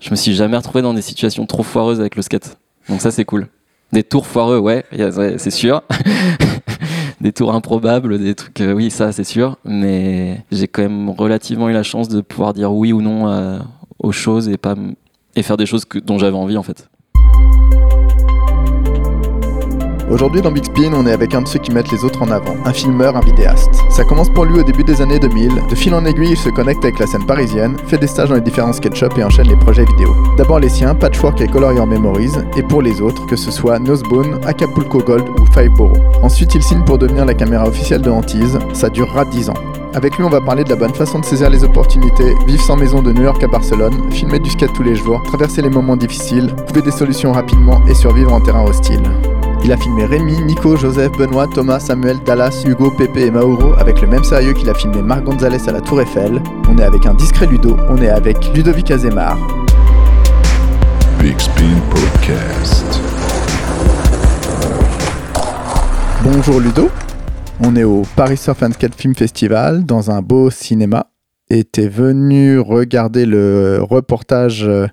Je me suis jamais retrouvé dans des situations trop foireuses avec le skate. Donc ça, c'est cool. Des tours foireux, ouais, c'est sûr. des tours improbables, des trucs, euh, oui, ça, c'est sûr. Mais j'ai quand même relativement eu la chance de pouvoir dire oui ou non aux choses et pas et faire des choses dont j'avais envie en fait. Aujourd'hui dans Big Spin, on est avec un de ceux qui mettent les autres en avant, un filmeur, un vidéaste. Ça commence pour lui au début des années 2000. De fil en aiguille, il se connecte avec la scène parisienne, fait des stages dans les différents sketchups et enchaîne les projets vidéo. D'abord les siens, Patchwork et Color Your Memories, et pour les autres, que ce soit Nosebone, Acapulco Gold ou Five. Ensuite, il signe pour devenir la caméra officielle de Hantise. Ça durera 10 ans. Avec lui, on va parler de la bonne façon de saisir les opportunités, vivre sans maison de New York à Barcelone, filmer du skate tous les jours, traverser les moments difficiles, trouver des solutions rapidement et survivre en terrain hostile. Il a filmé Rémi, Nico, Joseph, Benoît, Thomas, Samuel, Dallas, Hugo, Pepe et Mauro avec le même sérieux qu'il a filmé Marc Gonzalez à la Tour Eiffel. On est avec un discret Ludo, on est avec Ludovic Azemar. Big Spin Podcast. Bonjour Ludo, on est au Paris Surf and Skate Film Festival dans un beau cinéma et t'es venu regarder le reportage euh,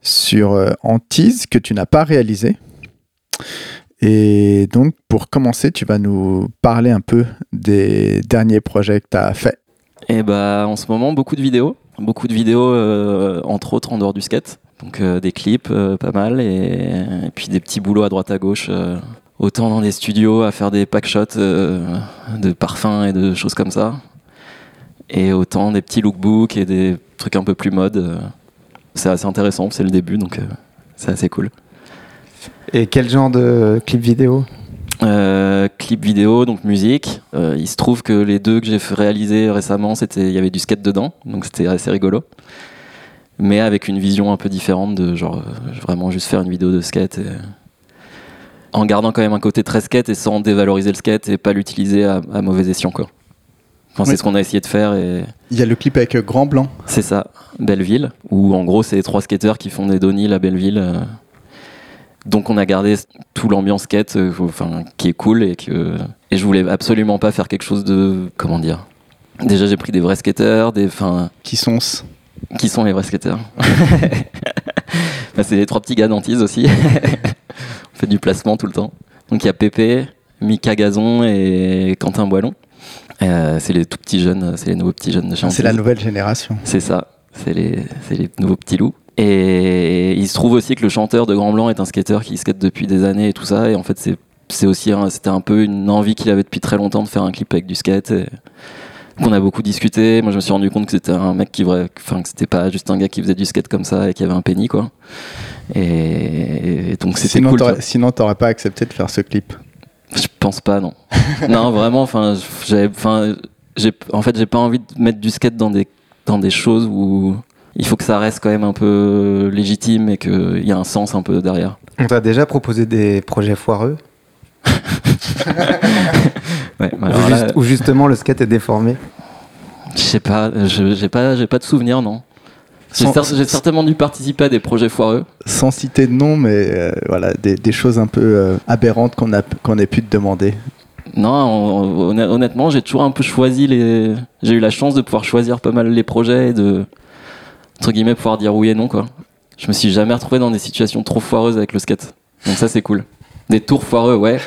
sur euh, Antise que tu n'as pas réalisé. Et donc, pour commencer, tu vas nous parler un peu des derniers projets que tu as faits. Et eh bah, en ce moment, beaucoup de vidéos. Beaucoup de vidéos, euh, entre autres en dehors du skate. Donc, euh, des clips, euh, pas mal. Et, puis des petits boulots à droite à gauche. autant dans des studios à faire des pack shots de parfums et de choses comme ça. Et autant des petits lookbooks et des trucs un peu plus mode. c'est assez intéressant, c'est le début, donc c'est assez cool. Et quel genre de clip vidéo euh, clip vidéo, donc musique. Euh, il se trouve que les deux que j'ai réalisés récemment, c'était il y avait du skate dedans, donc c'était assez rigolo. Mais avec une vision un peu différente de genre euh, vraiment juste faire une vidéo de skate en gardant quand même un côté très skate et sans dévaloriser le skate et pas l'utiliser à, mauvais escient quoi. C'est ce qu'on a essayé de faire. Et... Il y a le clip avec Grand Blanc. C'est ça, Belleville, où en gros c'est les trois skateurs qui font des Donny à Belleville. Donc on a gardé tout l'ambiance skate, euh, enfin qui est cool et que et je voulais absolument pas faire quelque chose de comment dire? Déjà j'ai pris des vrais skateurs, des enfin qui sont qui sont les vrais skateurs. c'est les trois petits gars d'Antise aussi. on fait du placement tout le temps. Donc il y a Pépé, Mika Gazon et Quentin Boilon. Euh, c'est les tout petits jeunes, c'est les nouveaux petits jeunes de ah, C'est la nouvelle génération. C'est ça, c'est les, les nouveaux petits loups. Et il se trouve aussi que le chanteur de Grand Blanc est un skateur qui skate depuis des années et tout ça. Et en fait, c'est aussi c'était un peu une envie qu'il avait depuis très longtemps de faire un clip avec du skate. Et on a beaucoup discuté. Moi, je me suis rendu compte que c'était un mec qui, enfin, que c'était pas juste un gars qui faisait du skate comme ça et qui avait un penny, quoi. Et, donc c'était cool. sinon, t'aurais pas accepté de faire ce clip? Je pense pas, non. non, vraiment. Enfin, j'ai, en fait, j'ai pas envie de mettre du skate dans des dans des choses où il faut que ça reste quand même un peu légitime et qu'il y a un sens un peu derrière. On t'a déjà proposé des projets foireux ouais, Ou justement le skate est déformé Je sais pas, j'ai pas, j'ai pas de souvenir, non. J'ai, certainement dû participer à des projets foireux. Sans citer de nom, mais euh, voilà, des, choses un peu euh, aberrantes qu'on qu'on ait pu te demander. Non, honnêtement, j'ai toujours un peu choisi les. J'ai eu la chance de pouvoir choisir pas mal les projets et de entre guillemets, pouvoir dire oui et non, quoi. Je me suis jamais retrouvé dans des situations trop foireuses avec le skate. Donc ça, c'est cool. Des tours foireux, ouais,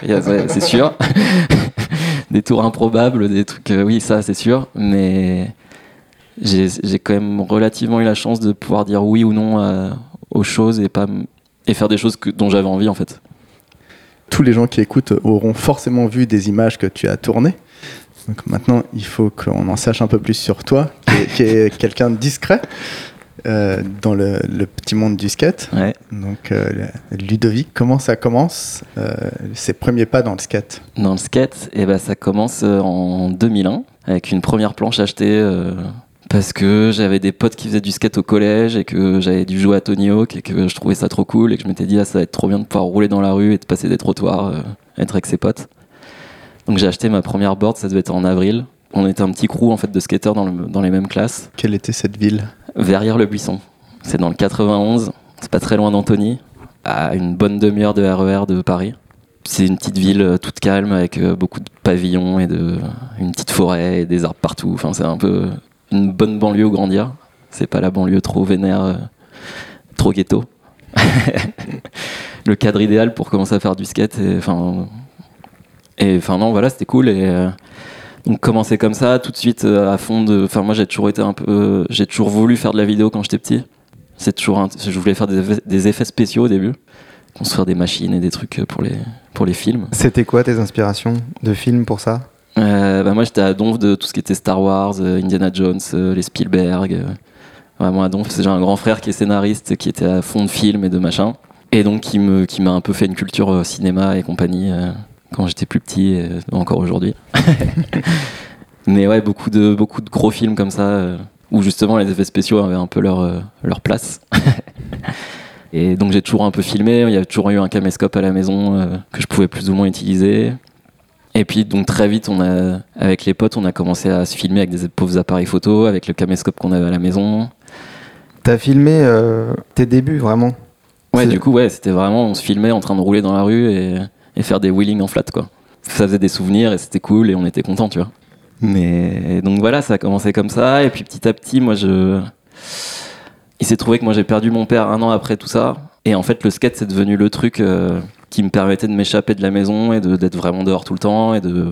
c'est sûr. des tours improbables, des trucs, euh, oui, ça, c'est sûr. Mais j'ai quand même relativement eu la chance de pouvoir dire oui ou non aux choses et pas et faire des choses que, dont j'avais envie, en fait. Tous les gens qui écoutent auront forcément vu des images que tu as tournées. Donc maintenant, il faut qu'on en sache un peu plus sur toi, qui est quelqu'un de discret. Euh, dans le, petit monde du skate. Donc, euh, Ludovic, comment ça commence euh, ses premiers pas dans le skate? Dans le skate, eh ben, ça commence en 2001 avec une première planche achetée parce que j'avais des potes qui faisaient du skate au collège et que j'avais dû jouer à Tony Hawk et que je trouvais ça trop cool et que je m'étais dit ah, ça va être trop bien de pouvoir rouler dans la rue et de passer des trottoirs, être avec ses potes. Donc j'ai acheté ma première board, ça devait être en avril. On était un petit crew en fait de skateurs dans, dans les mêmes classes. Quelle était cette ville? Verrières-le-Buisson. C'est dans le 91, c'est pas très loin d'Antony, à une bonne demi-heure de RER e de Paris. C'est une petite ville euh, toute calme avec euh, beaucoup de pavillons et de, une petite forêt et des arbres partout. Enfin, c'est un peu une bonne banlieue au grandir. C'est pas la banlieue trop vénère euh, trop ghetto. le cadre idéal pour commencer à faire du skate. Et enfin, et enfin non, voilà, c'était cool. Et donc commencer comme ça, tout de suite euh, à fond de. Enfin, moi j'ai toujours été un peu. j'ai toujours voulu faire de la vidéo quand j'étais petit. C'est toujours. un- je voulais faire des effets, des effets spéciaux au début, construire des machines et des trucs pour les pour les films. C'était quoi tes inspirations de films pour ça? Euh, bah, moi j'étais à donf de tout ce qui était Star Wars, euh, Indiana Jones, euh, les Spielberg. euh, vraiment à donf. J'ai un grand frère qui est scénariste, qui était à fond de films et de machin. Et donc qui me qui m'a un peu fait une culture euh, cinéma et compagnie euh, quand j'étais plus petit et euh, encore aujourd'hui. Mais ouais, beaucoup de, beaucoup de gros films comme ça, euh, où justement les effets spéciaux avaient un peu leur, euh, leur place. Et donc j'ai toujours un peu filmé, il y a toujours eu un caméscope à la maison que je pouvais plus ou moins utiliser. Et puis donc très vite, on a, avec les potes, on a commencé à se filmer avec des pauvres appareils photo, avec le caméscope qu'on avait à la maison. T'as filmé euh, tes débuts vraiment? Ouais, du coup, ouais, c'était vraiment, on se filmait en train de rouler dans la rue et, et faire des wheelings en flat, quoi. Ça faisait des souvenirs et c'était cool et on était contents, tu vois. Mais donc voilà, ça a commencé comme ça. Et puis petit à petit, moi, je. Il s'est trouvé que moi, j'ai perdu mon père un an après tout ça. Et en fait, le skate, c'est devenu le truc euh, qui me permettait de m'échapper de la maison et de- d'être vraiment dehors tout le temps et de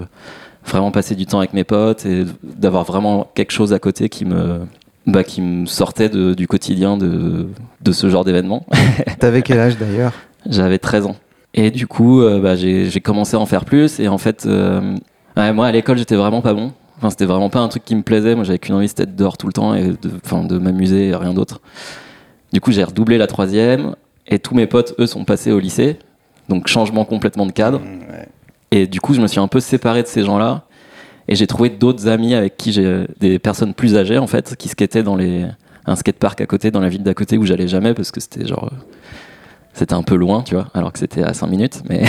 vraiment passer du temps avec mes potes et d'avoir vraiment quelque chose à côté qui me. Bah, qui me sortait de- du quotidien de, de ce genre d'événement. T'avais quel âge d'ailleurs? J'avais 13 ans. Et du coup, euh, bah, j'ai commencé à en faire plus. Et en fait, euh, ouais, moi, à l'école, j'étais vraiment pas bon. Enfin, c'était vraiment pas un truc qui me plaisait. Moi, j'avais qu'une envie, c'était d'être dehors tout le temps et de, de m'amuser et rien d'autre. Du coup, j'ai redoublé la troisième. Et tous mes potes, eux, sont passés au lycée. Donc, changement complètement de cadre. Et du coup, je me suis un peu séparé de ces gens-là. Et j'ai trouvé d'autres amis avec qui j'ai des personnes plus âgées, en fait, qui skataient dans les, un skatepark à côté, dans la ville d'à côté où j'allais jamais parce que c'était genre. euh, C'était un peu loin, tu vois, alors que c'était à 5 minutes. Mais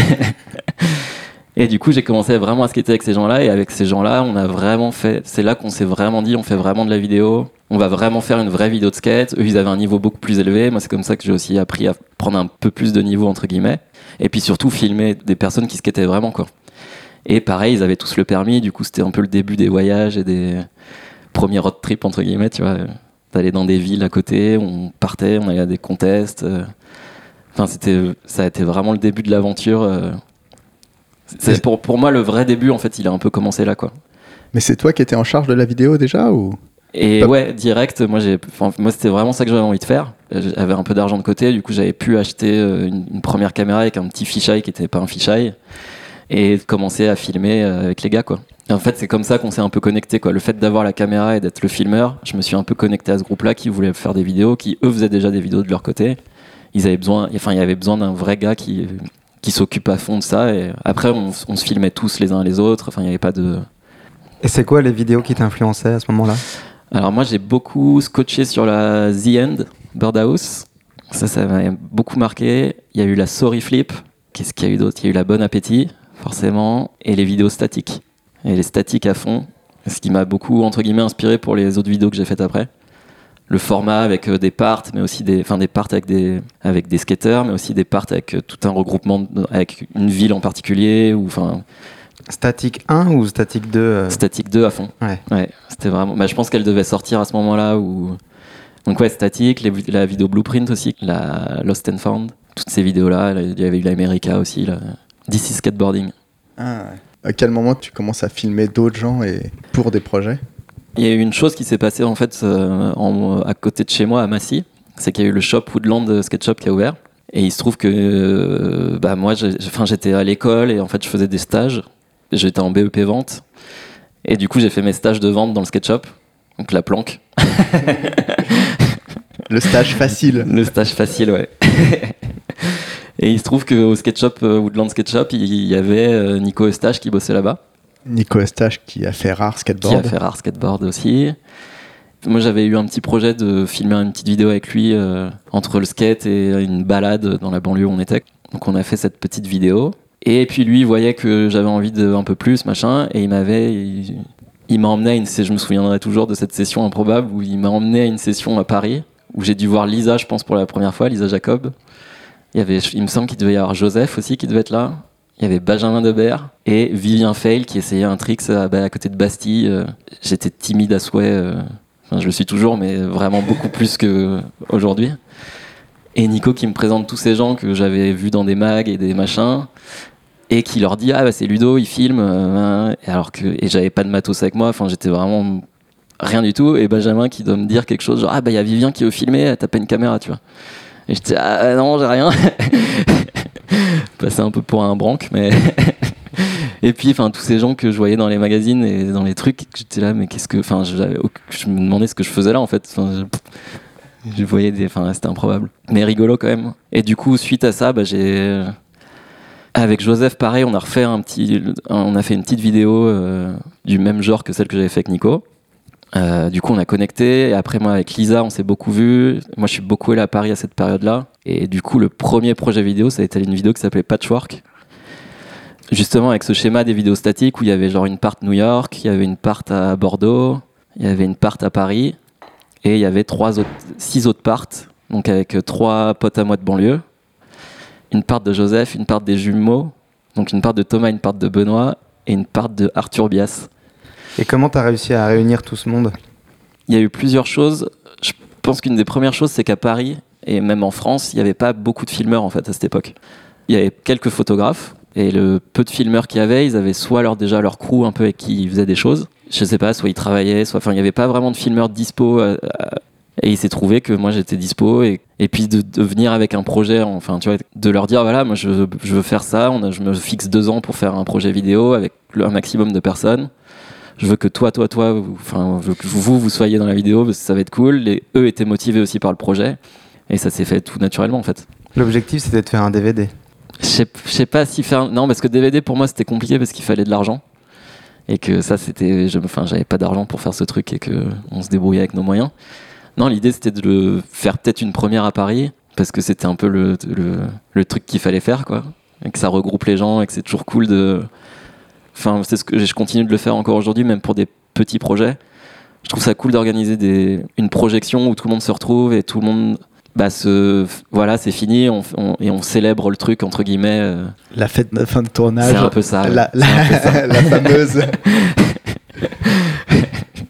et du coup, j'ai commencé vraiment à skater avec ces gens-là. Et avec ces gens-là, on a vraiment fait. C'est là qu'on s'est vraiment dit on fait vraiment de la vidéo. On va vraiment faire une vraie vidéo de skate. Eux, ils avaient un niveau beaucoup plus élevé. Moi, c'est comme ça que j'ai aussi appris à prendre un peu plus de niveau, entre guillemets. Et puis surtout, filmer des personnes qui skataient vraiment, quoi. Et pareil, ils avaient tous le permis. Du coup, c'était un peu le début des voyages et des premiers road trips, entre guillemets, tu vois. D'aller dans des villes à côté, on partait, on allait à des contests. euh. Enfin, c'était, ça a été vraiment le début de l'aventure. euh. C'est pour, pour moi le vrai début, en fait, il a un peu commencé là, quoi. Mais c'est toi qui étais en charge de la vidéo déjà ou? Et ouais, direct, moi, j'ai, moi c'était vraiment ça que j'avais envie de faire. Euh, J'avais un peu d'argent de côté, du coup j'avais pu acheter euh, une, une première caméra avec un petit fisheye qui était pas un fisheye et commencer à filmer avec les gars, quoi. Et en fait, c'est comme ça qu'on s'est un peu connecté, quoi. Le fait d'avoir la caméra et d'être le filmeur, je me suis un peu connecté à ce groupe-là qui voulait faire des vidéos, qui eux faisaient déjà des vidéos de leur côté. Ils avaient besoin, enfin, il y avait besoin d'un vrai gars qui qui s'occupe à fond de ça. Et après, on, on se filmait tous les uns les autres. Enfin, il n'y avait pas de Et c'est quoi les vidéos qui t'influençaient à ce moment-là? Alors moi j'ai beaucoup scotché sur la The End, Birdhouse. Ça, ça m'a beaucoup marqué. Il y a eu la Sorry Flip. Qu'est-ce qu'il y a eu d'autre? Il y a eu la Bonne Appétit, forcément. Et les vidéos statiques. Et les statiques à fond. Ce qui m'a beaucoup, entre guillemets, inspiré pour les autres vidéos que j'ai faites après. Le format avec euh, des parts, mais aussi des, enfin des parts avec des, avec des skaters, mais aussi des parts avec euh, tout un regroupement, de- avec une ville en particulier, ou enfin Statique 1 ou Statique 2 euh, Statique 2 à fond. Ouais. Ouais, c'était vraiment. Bah, je pense qu'elle devait sortir à ce moment-là. Où... Donc, ouais, Statique, les vi- la vidéo Blueprint aussi, la Lost and Found, toutes ces vidéos-là. là, Il y avait eu l'America aussi, là. DC Skateboarding. À quel moment tu commences à filmer d'autres gens et pour des projets? Il y a eu une chose qui s'est passée en fait euh, en- à côté de chez moi à Massy, c'est qu'il y a eu le shop Woodland Skate Shop qui a ouvert. Et il se trouve que euh, bah, moi, j'étais à l'école et en fait, je faisais des stages. J'étais en BEP vente. Et du coup, j'ai fait mes stages de vente dans le skate shop. Donc la planque. Le stage facile. Le stage facile, ouais. Et il se trouve qu'au skate shop, euh, Woodland Skate Shop, il y avait euh, Nico Eustache qui bossait là-bas, Nico Eustache qui a fait rare qui a skateboard. fait rare skateboard aussi. Moi, j'avais eu un petit projet de filmer une petite vidéo avec lui euh, entre le skate et une balade dans la banlieue où on était. Donc, on a fait cette petite vidéo. Et puis, lui, voyait que j'avais envie de un peu plus, machin, et il m'avait. Il, il m'a emmené à une. Je me souviendrai toujours de cette session improbable où il m'a emmené à une session à Paris où j'ai dû voir Lisa, je pense, pour la première fois, Lisa Jacob. Il, y avait, il me semble qu'il devait y avoir Joseph aussi qui devait être là. Il y avait Benjamin Debert et Vivien Fail qui essayait un trick à, bah, à côté de Bastille. Euh, J'étais timide à souhait. euh, je le suis toujours, mais vraiment beaucoup plus qu'aujourd'hui. Et Nico qui me présente tous ces gens que j'avais vus dans des mags et des machins. Et qui leur dit ah bah c'est Ludo il filme euh, et alors que et j'avais pas de matos avec moi enfin j'étais vraiment rien du tout et Benjamin qui doit me dire quelque chose genre ah bah il y a Vivien qui veut filmer t'as pas une caméra tu vois et j'étais ah non j'ai rien passé un peu pour un branque mais et puis enfin tous ces gens que je voyais dans les magazines et dans les trucs j'étais là mais qu'est-ce que enfin je, me demandais ce que je faisais là en fait je voyais des enfin c'était improbable mais rigolo quand même et du coup suite à ça bah, j'ai avec Joseph, pareil, on a refait un petit, on a fait une petite vidéo euh, du même genre que celle que j'avais fait avec Nico. Euh, du coup, on a connecté. Et après, moi, avec Lisa, on s'est beaucoup vu. Moi, je suis beaucoup allé à Paris à cette période-là. Et du coup, le premier projet vidéo, ça a été une vidéo qui s'appelait Patchwork. Justement, avec ce schéma des vidéos statiques où il y avait genre une part New York, il y avait une part à Bordeaux, il y avait une part à Paris. Et il y avait trois autres, six autres parts. Donc, avec trois potes à moi de banlieue une part de Joseph, une part des jumeaux, donc une part de Thomas, une part de Benoît et une part de Arthur Bias. Et comment tu as réussi à réunir tout ce monde? Il y a eu plusieurs choses. Je pense qu'une des premières choses, c'est qu'à Paris et même en France, il n'y avait pas beaucoup de filmeurs en fait à cette époque. Il y avait quelques photographes et le peu de filmeurs qu'il y avait, ils avaient soit leur, déjà leur crew un peu avec qui ils faisaient des choses. Je sais pas, soit ils travaillaient, soit enfin il n'y avait pas vraiment de filmeurs dispo à, à, et il s'est trouvé que moi j'étais dispo et, et puis de, venir avec un projet, enfin tu vois, de leur dire voilà, moi je, veux faire ça, on a, je me fixe deux ans pour faire un projet vidéo avec un maximum de personnes. Je veux que toi, toi, toi, vous, enfin, que vous, vous soyez dans la vidéo parce que ça va être cool. Les, eux étaient motivés aussi par le projet et ça s'est fait tout naturellement en fait. L'objectif c'était de faire un DVD. Je sais, pas si faire. Non, parce que DVD pour moi c'était compliqué parce qu'il fallait de l'argent et que ça c'était. Enfin, j'avais pas d'argent pour faire ce truc et que on se débrouillait avec nos moyens. Non, l'idée c'était de le faire peut-être une première à Paris, parce que c'était un peu le, le, le truc qu'il fallait faire, quoi. Et que ça regroupe les gens et que c'est toujours cool de. Enfin, c'est ce que je continue de le faire encore aujourd'hui, même pour des petits projets. Je trouve ça cool d'organiser des... une projection où tout le monde se retrouve et tout le monde. Bah, se... Voilà, c'est fini on, on, et on célèbre le truc, entre guillemets. Euh... La fête de fin de tournage. C'est un peu ça. La, la, ça. la fameuse.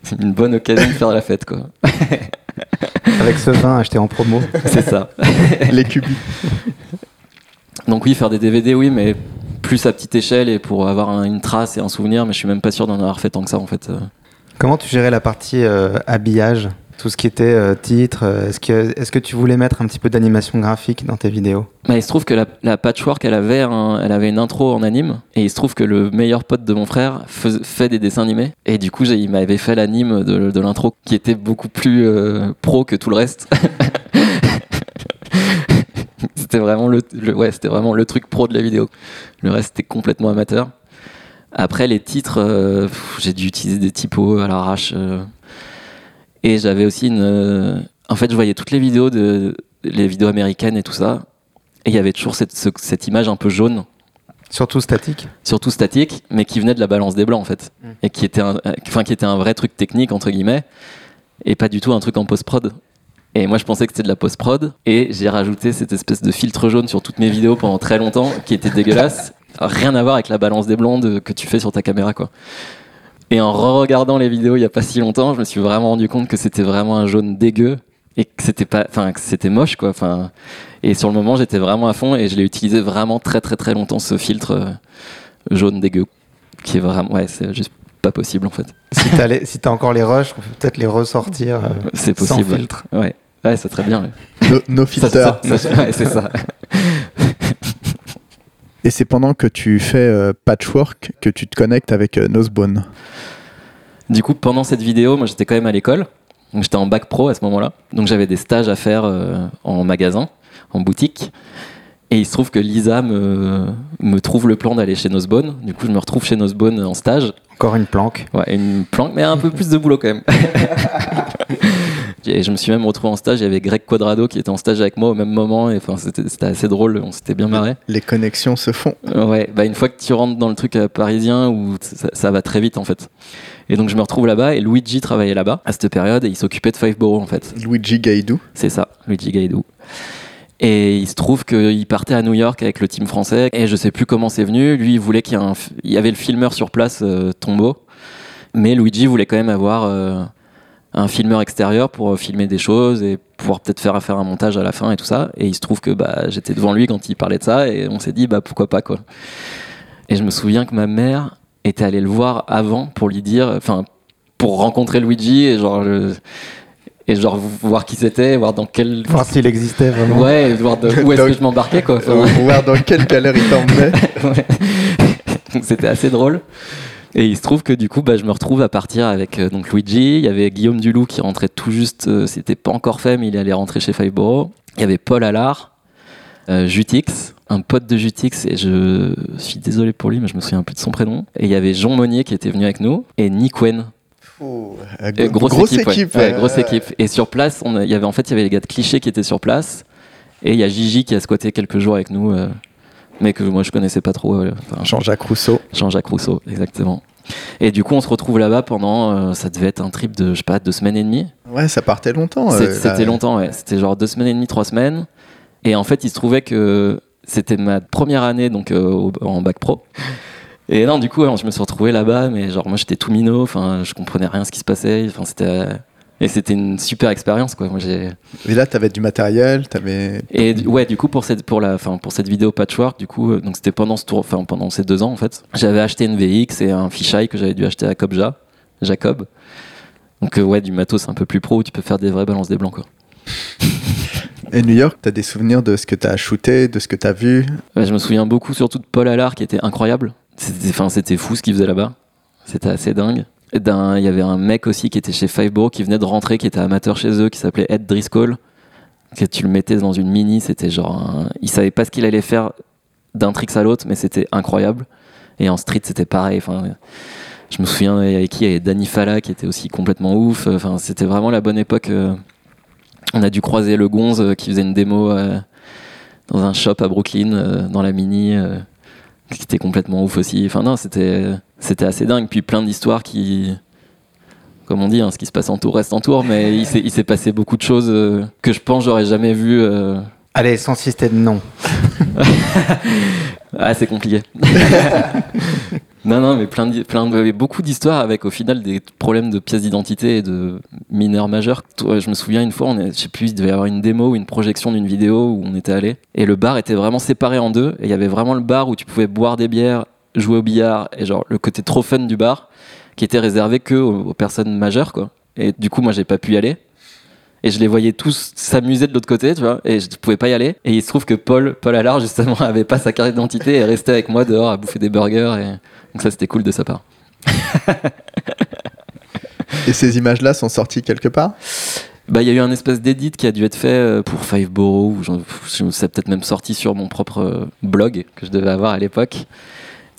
c'est une bonne occasion de faire la fête, quoi. Avec ce vin acheté en promo. C'est ça. Les cubis. Donc oui, faire des DVD, oui, mais plus à petite échelle et pour avoir un, une trace et un souvenir, mais je suis même pas sûr d'en avoir fait tant que ça en fait. Comment tu gérais la partie euh, habillage? Tout ce qui était euh, titre, euh, est-ce que, est que tu voulais mettre un petit peu d'animation graphique dans tes vidéos? Bah, Il se trouve que la, Patchwork, elle avait, elle avait une intro en anime, et il se trouve que le meilleur pote de mon frère fait des dessins animés, et du coup il m'avait fait l'anime de, l'intro, qui était beaucoup plus euh, pro que tout le reste. c'était vraiment le, ouais, c'était vraiment le truc pro de la vidéo. Le reste était complètement amateur. Après les titres, j'ai dû utiliser des typos à l'arrache. Et j'avais aussi une. Euh, en fait, je voyais toutes les vidéos de les vidéos américaines et tout ça. Et il y avait toujours cette, ce, cette image un peu jaune. Surtout statique. Surtout statique, mais qui venait de la balance des blancs en fait, mm. et qui était un, enfin qui était un vrai truc technique entre guillemets, et pas du tout un truc en post prod. Et moi, je pensais que c'était de la post-prod. Et j'ai rajouté cette espèce de filtre jaune sur toutes mes vidéos pendant très longtemps, qui était dégueulasse. Rien à voir avec la balance des blancs de, que tu fais sur ta caméra, quoi. Et en re-regardant les vidéos il y a pas si longtemps, je me suis vraiment rendu compte que c'était vraiment un jaune dégueu et que c'était pas, enfin que c'était moche, quoi. Enfin, et sur le moment, j'étais vraiment à fond et je l'ai utilisé vraiment très très très longtemps ce filtre euh, jaune dégueu, qui est vraiment, ouais, c'est juste pas possible en fait. Si t'as les, si encore les rushs, on peut peut-être les ressortir. Euh, c'est possible. Sans filtre. Ouais. Ouais, c'est très bien. Ouais. No, no filter. ouais, c'est ça. Et c'est pendant que tu fais euh, patchwork que tu te connectes avec euh, Nosebone. Du coup, pendant cette vidéo, moi j'étais quand même à l'école. J'étais en bac pro à ce moment-là. Donc j'avais des stages à faire euh, en magasin, en boutique. Et il se trouve que Lisa me, me trouve le plan d'aller chez Nosebone. Du coup, je me retrouve chez Nosebone en stage. Encore une planque. Ouais, une planque, mais un peu plus de boulot quand même. et je me suis même retrouvé en stage. Il y avait Greg Quadrado qui était en stage avec moi au même moment. Et enfin, c'était assez drôle. On s'était bien marré. Les connexions se font. Ouais, bah une fois que tu rentres dans le truc parisien, où ça, ça va très vite en fait. Et donc je me retrouve là-bas et Luigi travaillait là-bas à cette période et il s'occupait de Five Borough en fait. Luigi Gaidou. C'est ça, Luigi Gaidou. Et il se trouve qu'il partait à New York avec le team français et je sais plus comment c'est venu. Lui, il voulait qu'il y, ait un, y avait le filmeur sur place, euh, Tombeau, mais Luigi voulait quand même avoir euh, un filmeur extérieur pour filmer des choses et pouvoir peut-être faire faire un montage à la fin et tout ça. Et il se trouve que bah, j'étais devant lui quand il parlait de ça et on s'est dit bah pourquoi pas quoi. Et je me souviens que ma mère était allée le voir avant pour lui dire, enfin pour rencontrer Luigi et genre et genre voir qui c'était, voir dans quel voir s'il existait vraiment. Ouais, voir de, où est-ce que je m'embarquais quoi. voir dans quelle galère il t'emmenait. Donc c'était assez drôle. Et il se trouve que du coup, bah, je me retrouve à partir avec euh, donc Luigi. Il y avait Guillaume Dulou qui rentrait tout juste, euh, c'était pas encore fait, mais il allait rentrer chez Fiveboro. Il y avait Paul Allard, euh, Jutix, un pote de Jutix, et je suis désolé pour lui, mais je me souviens plus de son prénom. Et il y avait Jean Monnier qui était venu avec nous, et Nick Wen. grosse, équipe, grosse équipe. Et sur place, on y avait en fait, il y avait les gars de clichés qui étaient sur place, et il y a Gigi qui a squatté quelques jours avec nous mais que moi je connaissais pas trop. Euh, Jean-Jacques Rousseau. Jean-Jacques Rousseau, exactement. Et du coup, on se retrouve là-bas pendant, euh, ça devait être un trip de, je sais pas, deux semaines et demie. Ouais, ça partait longtemps. Euh, c'était longtemps, ouais. C'était genre deux semaines et demie, trois semaines. Et en fait, il se trouvait que c'était ma première année donc en bac pro. Et non, du coup, je me suis retrouvé là-bas, mais genre moi j'étais tout minot, enfin je comprenais rien ce qui se passait. Enfin c'était et c'était une super expérience, quoi. Moi, j'ai. Et là, tu avais du matériel, t'avais. Et ouais, du coup, pour cette pour la, fin, pour cette vidéo patchwork, du coup, euh, donc c'était pendant ce tour, enfin pendant ces deux ans en fait, j'avais acheté une VX et un fisheye que j'avais dû acheter à Cobja, Jacob. Donc euh, ouais, du matos un peu plus pro où tu peux faire des vraies balances des blancs, quoi. Et New York, tu as des souvenirs de ce que tu as shooté, de ce que tu as vu Je me souviens beaucoup surtout de Paul Allard qui était incroyable. C'était fou ce qu'il faisait là-bas. C'était assez dingue il y avait un mec aussi qui était chez Fivebro qui venait de rentrer, qui était amateur chez eux, qui s'appelait Ed Driscoll. Tu le mettais dans une mini, c'était genre. Il savait pas ce qu'il allait faire d'un tricks à l'autre, mais c'était incroyable. Et en street, c'était pareil. Enfin, je me souviens avec qui il y avait Danny Fala qui était aussi complètement ouf. Enfin, c'était vraiment la bonne époque. On a dû croiser le Gonze euh, qui faisait une démo euh, dans un shop à Brooklyn, euh, dans la mini qui était complètement ouf aussi. Enfin non, c'était c'était assez dingue. Puis plein d'histoires qui, comme on dit, hein, ce qui se passe en tour reste en tour. Mais il s'est passé beaucoup de choses euh, que je pense j'aurais jamais vu. Euh. Allez, sans système non. ah, c'est compliqué. Non, non, mais plein de, plein de, beaucoup d'histoires avec au final des problèmes de pièces d'identité et de mineurs majeurs. Je me souviens une fois, on est, je sais plus, il devait y avoir une démo ou une projection d'une vidéo où on était allé et le bar était vraiment séparé en deux et il y avait vraiment le bar où tu pouvais boire des bières, jouer au billard et genre le côté trop fun du bar qui était réservé que aux, personnes majeures quoi. Et du coup, moi, j'ai pas pu y aller et je les voyais tous s'amuser de l'autre côté, tu vois, et je pouvais pas y aller. Et il se trouve que Paul, Paul Allard, justement, avait pas sa carte d'identité et restait avec moi dehors à bouffer des burgers. Et... Donc ça, c'était cool de sa part. et ces images-là sont sorties quelque part? Bah, il y a eu un espèce d'édit qui a dû être fait euh, pour Fiveboro, ou c'est peut-être même sorti sur mon propre euh, blog que je devais avoir à l'époque.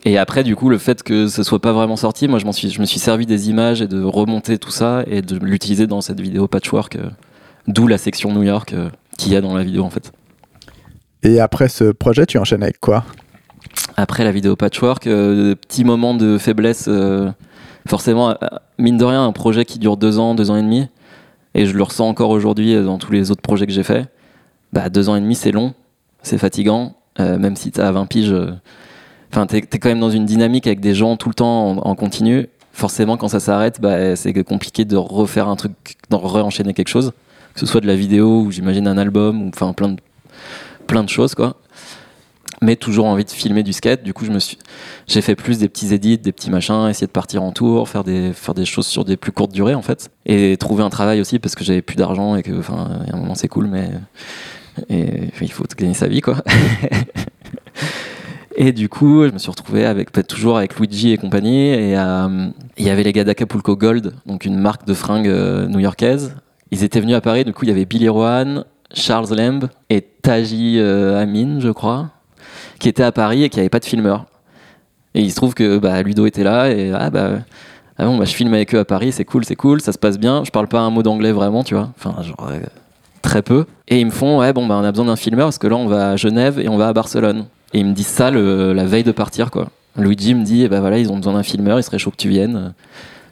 Et après, du coup, le fait que ce soit pas vraiment sorti, moi, je, suis, je me suis servi des images et de remonter tout ça et de l'utiliser dans cette vidéo patchwork. Euh, D'où la section New York euh, qu'il y a dans la vidéo en fait. Et après ce projet, tu enchaînes avec quoi? Après la vidéo patchwork, euh, petit moment de faiblesse. Euh, forcément, mine de rien, un projet qui dure deux ans, deux ans et demi, et je le ressens encore aujourd'hui dans tous les autres projets que j'ai faits. Bah, deux ans et demi, c'est long, c'est fatigant, même si tu as 20 piges. Enfin, tu es, quand même dans une dynamique avec des gens tout le temps en, en continu. Forcément, quand ça s'arrête, bah, c'est compliqué de refaire un truc, de re-enchaîner quelque chose que ce soit de la vidéo ou j'imagine un album ou enfin plein de plein de choses quoi. Mais toujours envie de filmer du skate. Du coup je me suis j'ai fait plus des petits edits des petits machins essayer de partir en tour faire des faire des choses sur des plus courtes durées en fait. Et trouver un travail aussi parce que j'avais plus d'argent et que enfin a un moment c'est cool mais il faut gagner sa vie quoi. Et du coup, je me suis retrouvé avec toujours avec Luigi et compagnie. Et euh, il y avait les gars d'Acapulco Gold, donc une marque de fringues euh, new-yorkaise, ils étaient venus à Paris, du coup il y avait Billy Rohan, Charles Lamb et Taji euh, Amin, je crois, qui étaient à Paris et qui n'avaient pas de filmeur. Et il se trouve que bah, Ludo était là et ah bah, ah bah, je filme avec eux à Paris, c'est cool, c'est cool, ça se passe bien. Je parle pas un mot d'anglais vraiment, tu vois, enfin genre euh, très peu. Et ils me font ouais bon bah on a besoin d'un filmeur parce que là on va à Genève et on va à Barcelone. Et ils me disent ça la veille de partir quoi. Luigi me dit, bah voilà, ils ont besoin d'un filmeur, il serait chaud que tu viennes.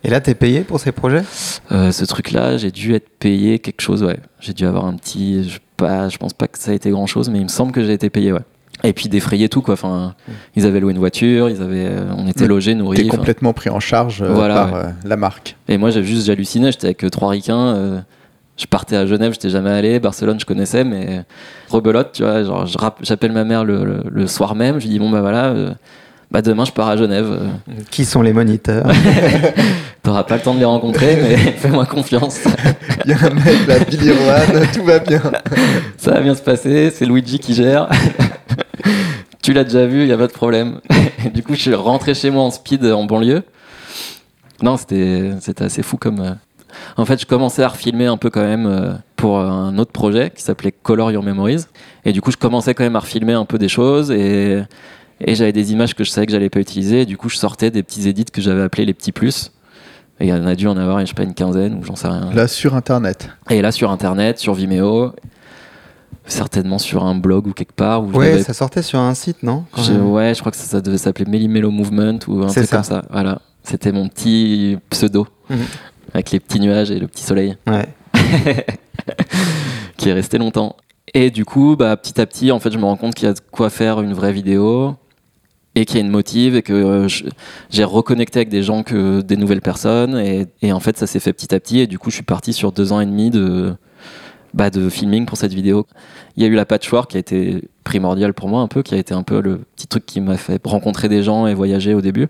Et là, t'es payé pour ces projets? Euh, Ce truc-là, j'ai dû être payé quelque chose, ouais. J'ai dû avoir un petit. Je, pas, je pense pas que ça a été grand-chose, mais il me semble que j'ai été payé, ouais. Et puis défrayer tout, quoi. Enfin, mm. ils avaient loué une voiture, ils avaient, euh, on était logés, nourris. T'es complètement pris en charge euh, par la marque. Et moi, j'ai juste, j'hallucinais. J'étais avec trois ricains je partais à Genève, j'étais jamais allé. Barcelone, je connaissais, mais rebelote, tu vois. Genre, j'appelle ma mère le, le- le soir même. Je lui dis bon bah voilà, bah demain je pars à Genève. Euh, Qui sont les moniteurs T'auras pas le temps de les rencontrer, mais fais-moi confiance. Il y a un mec là, Billy Rohan, tout va bien. Ça va bien se passer. C'est Luigi qui gère. tu l'as déjà vu, il y a pas de problème. du coup, je suis rentré chez moi en speed en banlieue. Non, c'était c'était assez fou comme. euh, En fait, je commençais à refilmer un peu quand même euh, pour un autre projet qui s'appelait Color Your Memories. Et du coup, je commençais quand même à refilmer un peu des choses et, et j'avais des images que je savais que j'allais pas utiliser. Et du coup, je sortais des petits edits que j'avais appelés les petits plus. Et il y en a dû en avoir, je sais pas, une quinzaine ou j'en sais rien. Là, sur Internet. Et là, sur Internet, sur Vimeo, certainement sur un blog ou quelque part. Où Ouais, ça sortait sur un site, non je- ouais, je crois que ça, ça devait s'appeler Mellow Movement ou un truc ça. comme ça. Voilà, c'était mon petit pseudo Mhm. avec les petits nuages et le petit soleil Ouais. qui est resté longtemps. Et du coup, bah, petit à petit, en fait, je me rends compte qu'il y a de quoi faire une vraie vidéo et qu'il y a une motive et que euh, j'ai reconnecté avec des gens que des nouvelles personnes et, en fait ça s'est fait petit à petit et du coup je suis parti sur deux ans et demi de bah, de filming pour cette vidéo. Il y a eu la patchwork qui a été primordiale pour moi un peu, qui a été un peu le petit truc qui m'a fait rencontrer des gens et voyager au début.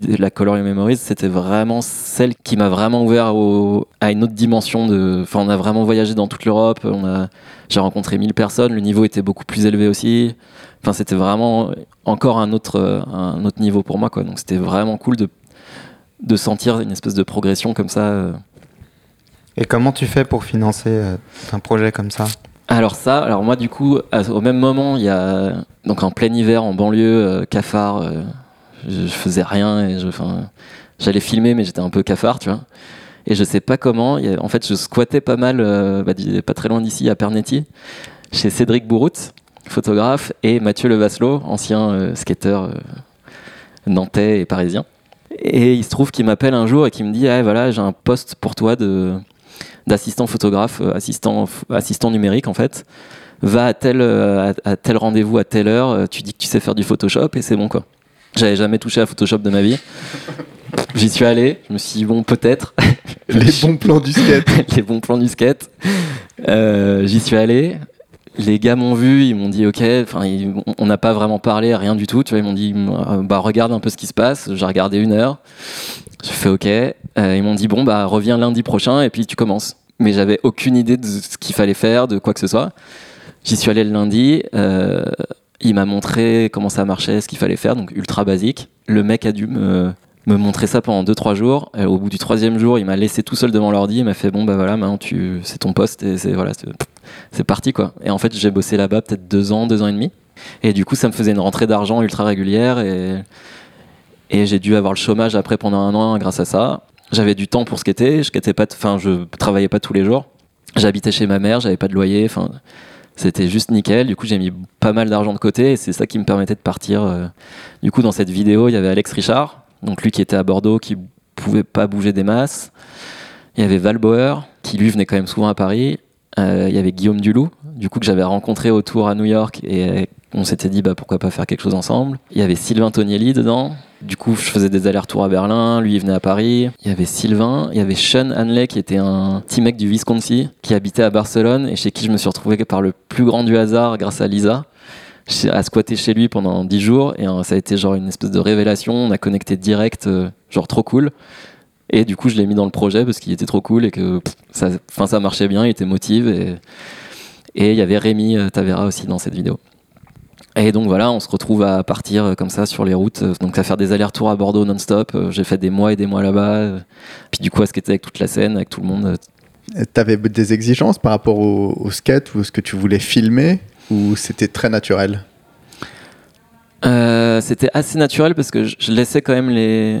La Color Your Memories, c'était vraiment celle qui m'a vraiment ouvert à une autre dimension. Enfin, on a vraiment voyagé dans toute l'Europe. J'ai rencontré 1000 personnes. Le niveau était beaucoup plus élevé aussi. Enfin, c'était vraiment encore un autre, euh, un autre niveau pour moi, quoi. Donc, c'était vraiment cool de, de sentir une espèce de progression comme ça. euh. Et comment tu fais pour financer euh, un projet comme ça? Alors ça, alors moi du coup, au même moment, il y a donc en plein hiver en banlieue, cafard, je, faisais rien et je, enfin, j'allais filmer, mais j'étais un peu cafard, tu vois. Et je sais pas comment, a- en fait, je squattais pas mal, euh, bah, pas très loin d'ici, à Pernetti, chez Cédric Bourout, photographe, et Mathieu Levasselot, ancien euh, skater euh, nantais et parisien. Et il se trouve qu'il m'appelle un jour et qu'il me dit, ah voilà, j'ai un poste pour toi de d'assistant photographe, euh, assistant, assistant numérique en fait. Va à tel, à, à tel rendez-vous à telle heure, tu dis que tu sais faire du Photoshop et c'est bon quoi. J'avais jamais touché à Photoshop de ma vie. J'y suis allé, je me suis dit bon peut-être. Les bons plans du skate. les bons plans du skate. Euh, J'y suis allé. Les gars m'ont vu, ils m'ont dit ok. On n'a pas vraiment parlé, rien du tout. Tu vois, ils m'ont dit euh, bah regarde un peu ce qui se passe. J'ai regardé une heure. J'ai fait ok. Euh, ils m'ont dit bon bah reviens lundi prochain et puis tu commences. Mais j'avais aucune idée de ce qu'il fallait faire, de quoi que ce soit. J'y suis allé le lundi. euh, il m'a montré comment ça marchait, ce qu'il fallait faire, donc ultra basique. Le mec a dû me, me montrer ça pendant 2-3 jours. Au bout du troisième jour, il m'a laissé tout seul devant l'ordi. Il m'a fait bon bah voilà, maintenant tu, c'est ton poste et c'est voilà, c'est, parti quoi. Et en fait, j'ai bossé là-bas peut-être deux ans, deux ans et demi. Et du coup, ça me faisait une rentrée d'argent ultra régulière et et j'ai dû avoir le chômage après pendant un an grâce à ça. J'avais du temps pour skater, je skatais pas, enfin je travaillais pas tous les jours. J'habitais chez ma mère, j'avais pas de loyer, enfin c'était juste nickel. Du coup, j'ai mis pas mal d'argent de côté et c'est ça qui me permettait de partir. euh. Du coup, dans cette vidéo, il y avait Alex Richard, donc lui qui était à Bordeaux, qui pouvait pas bouger des masses. Il y avait Val Bauer, qui lui venait quand même souvent à Paris. Euh, il y avait Guillaume Dulou, du coup que j'avais rencontré au tour à New York et euh, on s'était dit bah pourquoi pas faire quelque chose ensemble. Il y avait Sylvain Tonielli dedans. Du coup, je faisais des allers-retours à Berlin, lui il venait à Paris. Il y avait Sylvain, il y avait Sean Hanley qui était un petit mec du Wisconsin qui habitait à Barcelone et chez qui je me suis retrouvé par le plus grand du hasard grâce à Lisa À squatter chez lui pendant 10 jours et euh, ça a été genre une espèce de révélation. On a connecté direct, euh, genre trop cool. Et du coup, je l'ai mis dans le projet parce qu'il était trop cool et que pff, ça, marchait bien, il était motivé. Et il y avait Rémi euh, Tavera aussi dans cette vidéo. Et donc voilà, on se retrouve à partir comme ça sur les routes, donc à faire des allers-retours à Bordeaux non-stop. J'ai fait des mois et des mois là-bas. Puis du coup, à skater avec toute la scène, avec tout le monde. T'avais des exigences par rapport au, au skate ou ce que tu voulais filmer? Ou c'était très naturel Euh, C'était assez naturel parce que je, laissais quand même les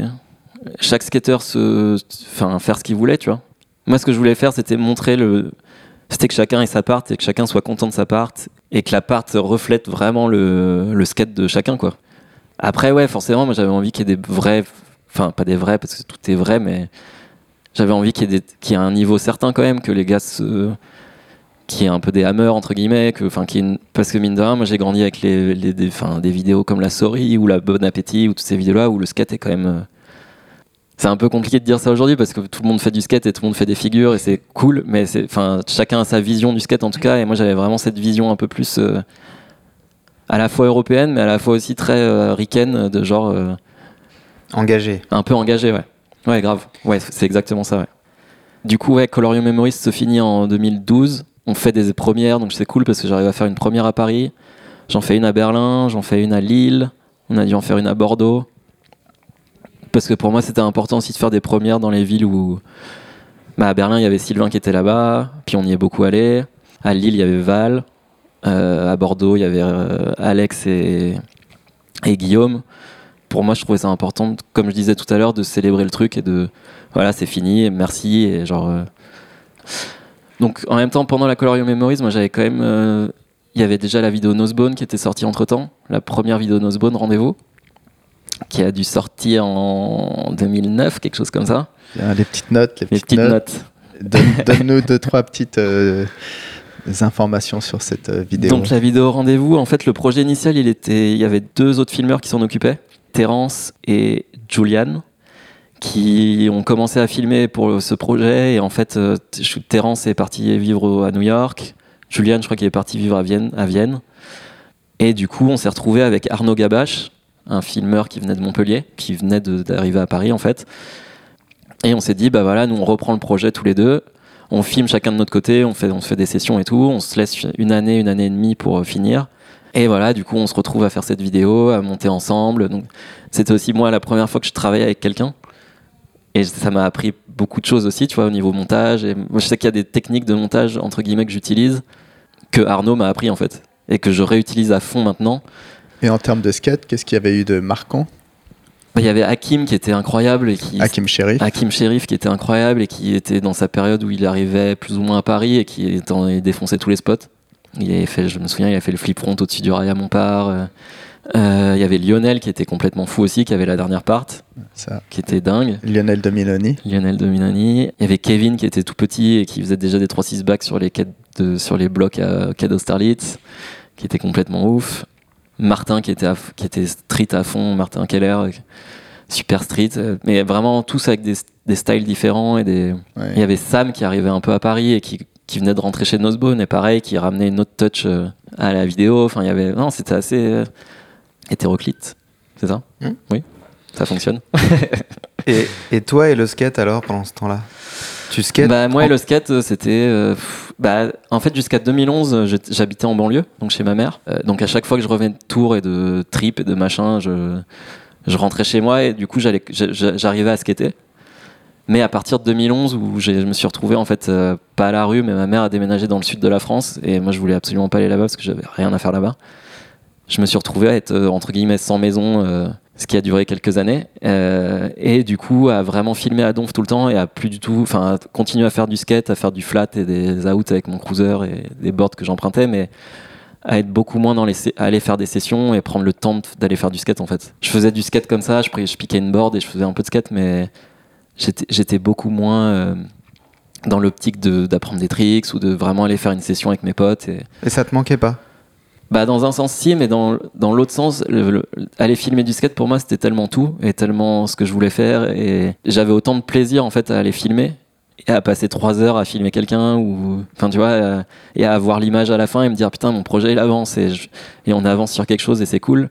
chaque skater se, faire ce qu'il voulait, tu vois. Moi, ce que je voulais faire, c'était montrer le, c'était que chacun ait sa part et que chacun soit content de sa part et que la part reflète vraiment le, le skate de chacun, quoi. Après, ouais, forcément, moi, j'avais envie qu'il y ait des vrais, enfin pas des vrais parce que tout est vrai, mais j'avais envie qu'il y y ait un niveau certain quand même que les gars se qui est un peu des hammers entre guillemets que enfin qui est une- parce que mine de rien moi j'ai grandi avec les, les- des, vidéos comme la Sorry ou la Bon Appétit ou toutes ces vidéos là où le skate est quand même euh, c'est un peu compliqué de dire ça aujourd'hui parce que tout le monde fait du skate et tout le monde fait des figures et c'est cool, mais c'est, enfin, chacun a sa vision du skate en tout cas. Et moi, j'avais vraiment cette vision un peu plus euh, à la fois européenne, mais à la fois aussi très euh, ricaine, de genre euh, Engagé. un peu engagé, ouais. Ouais, grave. Ouais, c'est exactement ça, ouais. Du coup, ouais, Colorium Memories se finit en 2012. On fait des premières, donc c'est cool parce que j'arrive à faire une première à Paris. J'en fais une à Berlin, j'en fais une à Lille. On a dû en faire une à Bordeaux. Parce que pour moi, c'était important aussi de faire des premières dans les villes où. Bah, à Berlin, il y avait Sylvain qui était là-bas, puis on y est beaucoup allé. À Lille, il y avait Val. Euh, à Bordeaux, il y avait euh, Alex et, Guillaume. Pour moi, je trouvais ça important, comme je disais tout à l'heure, de célébrer le truc et de. Voilà, c'est fini, merci. Et genre. euh, Donc, en même temps, pendant la Colorium Memories, moi, j'avais quand même. euh, Il y avait déjà la vidéo Nosebone qui était sortie entre temps. La première vidéo Nosebone, rendez-vous. Qui a dû sortir en 2009, quelque chose comme ça. Bien, les petites notes, les Les petites, petites notes. notes. Donne- Donne-nous deux, trois petites euh, informations sur cette euh, vidéo. Donc la vidéo rendez-vous, en fait, le projet initial, il était, il y avait deux autres filmeurs qui s'en occupaient, Terence et Julian, qui ont commencé à filmer pour ce projet. Et en fait, euh, Terence est parti vivre à New York. Julian, je crois qu'il est parti vivre à Vienne. À Vienne. Et du coup, on s'est retrouvé avec Arnaud Gabache, un filmeur qui venait de Montpellier, qui venait d'arriver à Paris en fait. Et on s'est dit, bah voilà, nous on reprend le projet tous les deux on filme chacun de notre côté, on fait, on fait des sessions et tout, on se laisse une année, une année et demie pour euh, finir. Et voilà, du coup, on se retrouve à faire cette vidéo, à monter ensemble. C'était aussi moi la première fois que je travaillais avec quelqu'un. Et ça m'a appris beaucoup de choses aussi, tu vois, au niveau montage. Et moi, je sais qu'il y a des techniques de montage, entre guillemets, que j'utilise, que Arnaud m'a appris, en fait. Et que je réutilise à fond maintenant. Et en termes de skate, qu'est-ce qu'il y avait eu de marquant? Il y avait Hakim qui était incroyable et qui, Hakim Sherif. Hakim Sherif qui était incroyable et qui était dans sa période où il arrivait plus ou moins à Paris et qui était défonçait tous les spots. Il avait fait, je me souviens, il a fait le flip front au-dessus du à Montpart. Euh, euh, il y avait Lionel qui était complètement fou aussi, qui avait la dernière part, Ça. qui était dingue. Lionel Domiloni. Lionel Dominani. Il y avait Kevin qui était tout petit et qui faisait déjà des 3-6 backs sur les, de, sur les blocs à Quai d'Austerlitz, qui était complètement ouf. Martin qui était, à qui était street à fond, Martin Keller, super street. Mais vraiment tous avec des, des styles différents. Et des... Ouais. Il y avait Sam qui arrivait un peu à Paris et qui, qui venait de rentrer chez Nosebone et pareil, qui ramenait une autre touch euh, à la vidéo. Enfin, il y avait... Non, c'était assez euh, hétéroclite, c'est ça? Hmm. Oui, ça fonctionne. Et, et toi et le skate alors pendant ce temps-là? Tu skates Bah, moi, en- et le skate, euh, c'était. euh, bah, en fait, jusqu'à 2011, euh, j'étais- j'habitais en banlieue, donc chez ma mère. Euh, donc, à chaque fois que je revenais de tours et de trip et de machin, je, je rentrais chez moi et du coup, j'arrivais à skater. Mais à partir de 2011, où je me suis retrouvé, en fait, euh, pas à la rue, mais ma mère a déménagé dans le sud de la France et moi, je voulais absolument pas aller là-bas parce que j'avais rien à faire là-bas. Je me suis retrouvé à être, euh, entre guillemets, sans maison. euh, ce qui a duré quelques années, euh, et du coup à vraiment filmer à donf tout le temps et à plus du tout, enfin continuer à faire du skate, à faire du flat et des outs avec mon cruiser et des boards que j'empruntais, mais à être beaucoup moins dans les, à aller faire des sessions et prendre le temps d'aller faire du skate en fait. Je faisais du skate comme ça, je, je piquais une board et je faisais un peu de skate, mais j'étais beaucoup moins dans l'optique d'apprendre des tricks ou de vraiment aller faire une session avec mes potes. Et, Et ça te manquait pas? Bah, dans un sens, si, mais dans, dans l'autre sens, le- le- aller filmer du skate pour moi, c'était tellement tout et tellement ce que je voulais faire. Et j'avais autant de plaisir en fait à aller filmer et à passer trois heures à filmer quelqu'un ou, enfin, tu vois, euh, et à avoir l'image à la fin et me dire putain, mon projet il avance et, et on avance sur quelque chose et c'est cool.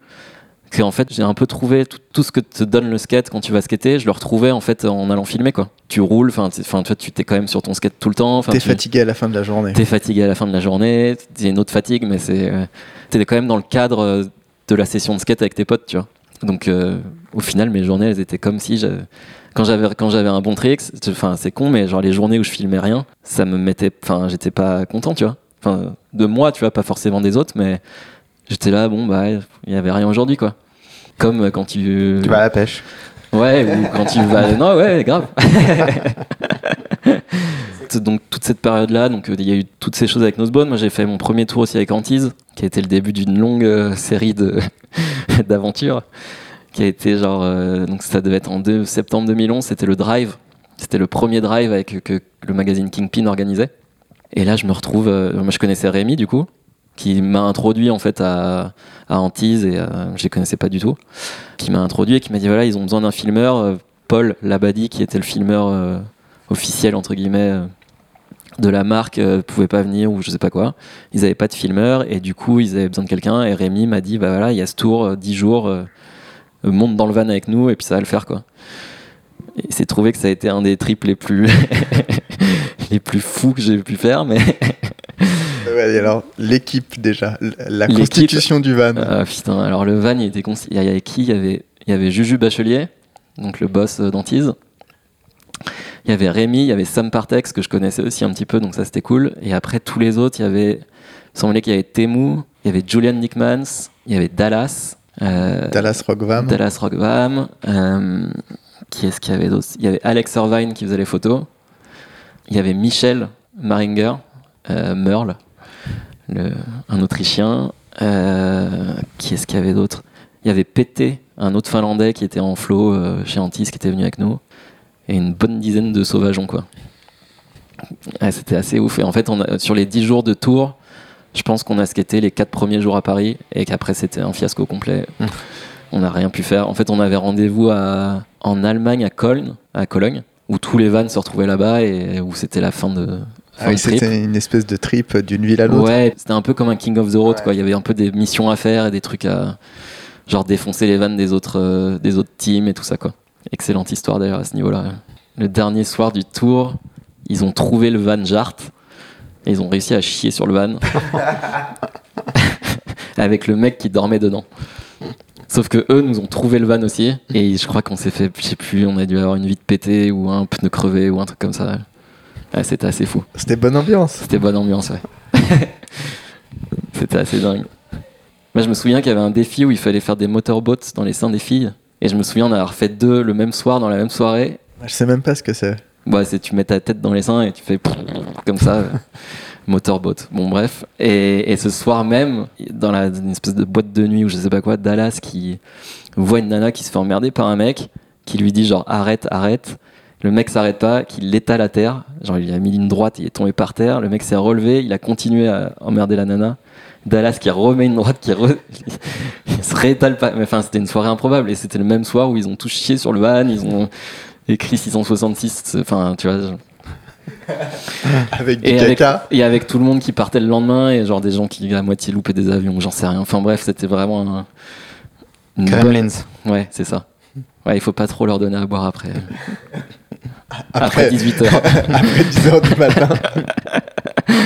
Que en fait, j'ai un peu trouvé tout, tout ce que te donne le skate quand tu vas skater, je le retrouvais en fait en allant filmer quoi. Tu roules, enfin, tu enfin, t'es quand même sur ton skate tout le temps. T'es tu- fatigué à la fin de la journée. T'es fatigué à la fin de la journée, t'as une autre fatigue, mais c'est euh, t'es quand même dans le cadre euh, de la session de skate avec tes potes, tu vois. Donc euh, au final, mes journées, elles étaient comme si quand j'avais quand j'avais un bon trick, enfin c'est con, mais genre les journées où je filmais rien, ça me mettait, enfin j'étais pas content, tu vois. Enfin de moi, tu vois, pas forcément des autres, mais j'étais là, bon bah il y avait rien aujourd'hui, quoi. Comme euh, quand tu Tu vas à la pêche. Ouais, ou quand tu vas. Non, ouais, grave. donc toute cette période-là, donc euh, il y a eu toutes ces choses avec Nosebone. Moi, j'ai fait mon premier tour aussi avec Antise, qui a été le début d'une longue euh, série de d'aventures, qui a été genre euh, donc ça devait être en septembre 2011. C'était le Drive. C'était le premier Drive avec que le magazine Kingpin organisait. Et là, je me retrouve. euh, moi, je connaissais Rémi du coup, qui m'a introduit en fait à, à Antise et euh, je les connaissais pas du tout qui m'a introduit et qui m'a dit voilà ils ont besoin d'un filmeur euh, Paul Labadie, qui était le filmeur euh, officiel, entre guillemets, de la marque, euh, pouvait pas venir ou je sais pas quoi. Ils avaient pas de filmeur et du coup, ils avaient besoin de quelqu'un. Et Rémi m'a dit, bah voilà, il y a ce tour, euh, 10 jours, monte dans le van avec nous et puis ça va le faire, quoi. Et c'est trouvé que ça a été un des trips les plus, les plus fous que j'ai pu faire, mais Ouais, et alors, l'équipe déjà, la constitution du van. Ah, putain, alors le van, il était consti- il y avait qui? Il y avait, il y avait Juju Bachelier, donc le boss euh, d'Antise. Il y avait Rémi, il y avait Sam Partex, que je connaissais aussi un petit peu, donc ça c'était cool. Et après, tous les autres, il y avait. Il semblait qu'il y avait Temu, il y avait Julian Nickmans, il y avait Dallas. euh, Dallas Rockvam. Dallas Rockvam. euh, qui est-ce qu'il y avait d'autre? Il y avait Alex Irvine qui faisait les photos. Il y avait Michel Maringer, euh, Merle, le- un Autrichien. Euh, qui est-ce qu'il y avait d'autre? Il y avait Pété, un autre Finlandais qui était en flow euh, chez Antis, qui était venu avec nous. Et une bonne dizaine de sauvageons, quoi. Ouais, C'était assez ouf. Et en fait, on a- sur les 10 jours de tour, je pense qu'on a skaté les 4 premiers jours à Paris et qu'après, c'était un fiasco complet. On n'a rien pu faire. En fait, on avait rendez-vous en Allemagne, à Cologne, à Cologne, où tous les vannes se retrouvaient là-bas et où c'était la fin de, Ah oui, c'était une espèce de trip d'une ville à l'autre. Ouais, c'était un peu comme un King of the Road, Ouais. quoi. Il y avait un peu des missions à faire et des trucs à genre défoncer les vannes des autres, euh, des autres teams et tout ça, quoi. Excellente histoire d'ailleurs à ce niveau-là. Le dernier soir du tour, ils ont trouvé le van Jart et ils ont réussi à chier sur le van avec le mec qui dormait dedans. Sauf que eux nous ont trouvé le van aussi et je crois qu'on s'est fait, je sais plus, on a dû avoir une vitre pétée ou un pneu crevé ou un truc comme ça. Ouais, c'était assez fou. C'était bonne ambiance. C'était bonne ambiance, ouais. C'était assez dingue. Moi, je me souviens qu'il y avait un défi où il fallait faire des motorboats dans les seins des filles. Et je me souviens d'en avoir fait deux le même soir, dans la même soirée. Je sais même pas ce que c'est. Bah, c'est tu mets ta tête dans les seins et tu fais comme ça. euh, motorboat. Bon, bref. Et, et ce soir même, dans la, une espèce de boîte de nuit ou je sais pas quoi, Dallas qui voit une nana qui se fait emmerder par un mec qui lui dit genre arrête, arrête. Le mec s'arrête pas, qu'il l'étale à terre. Genre, il a mis une droite, il est tombé par terre. Le mec s'est relevé, il a continué à emmerder la nana. Dallas qui remet une droite, qui re- il se réétale pas. Mais enfin, c'était une soirée improbable. Et c'était le même soir où ils ont tous chié sur le van, ils ont écrit 666. Enfin, tu vois. Avec du Et avec, caca. et avec tout le monde qui partait le lendemain et genre des gens qui à moitié loupaient des avions, j'en sais rien. Enfin bref, c'était vraiment un, une bonne- Gremlins. Ouais, c'est ça. Ouais, il faut pas trop leur donner à boire après. Après, Après, 18h. après 10h du matin.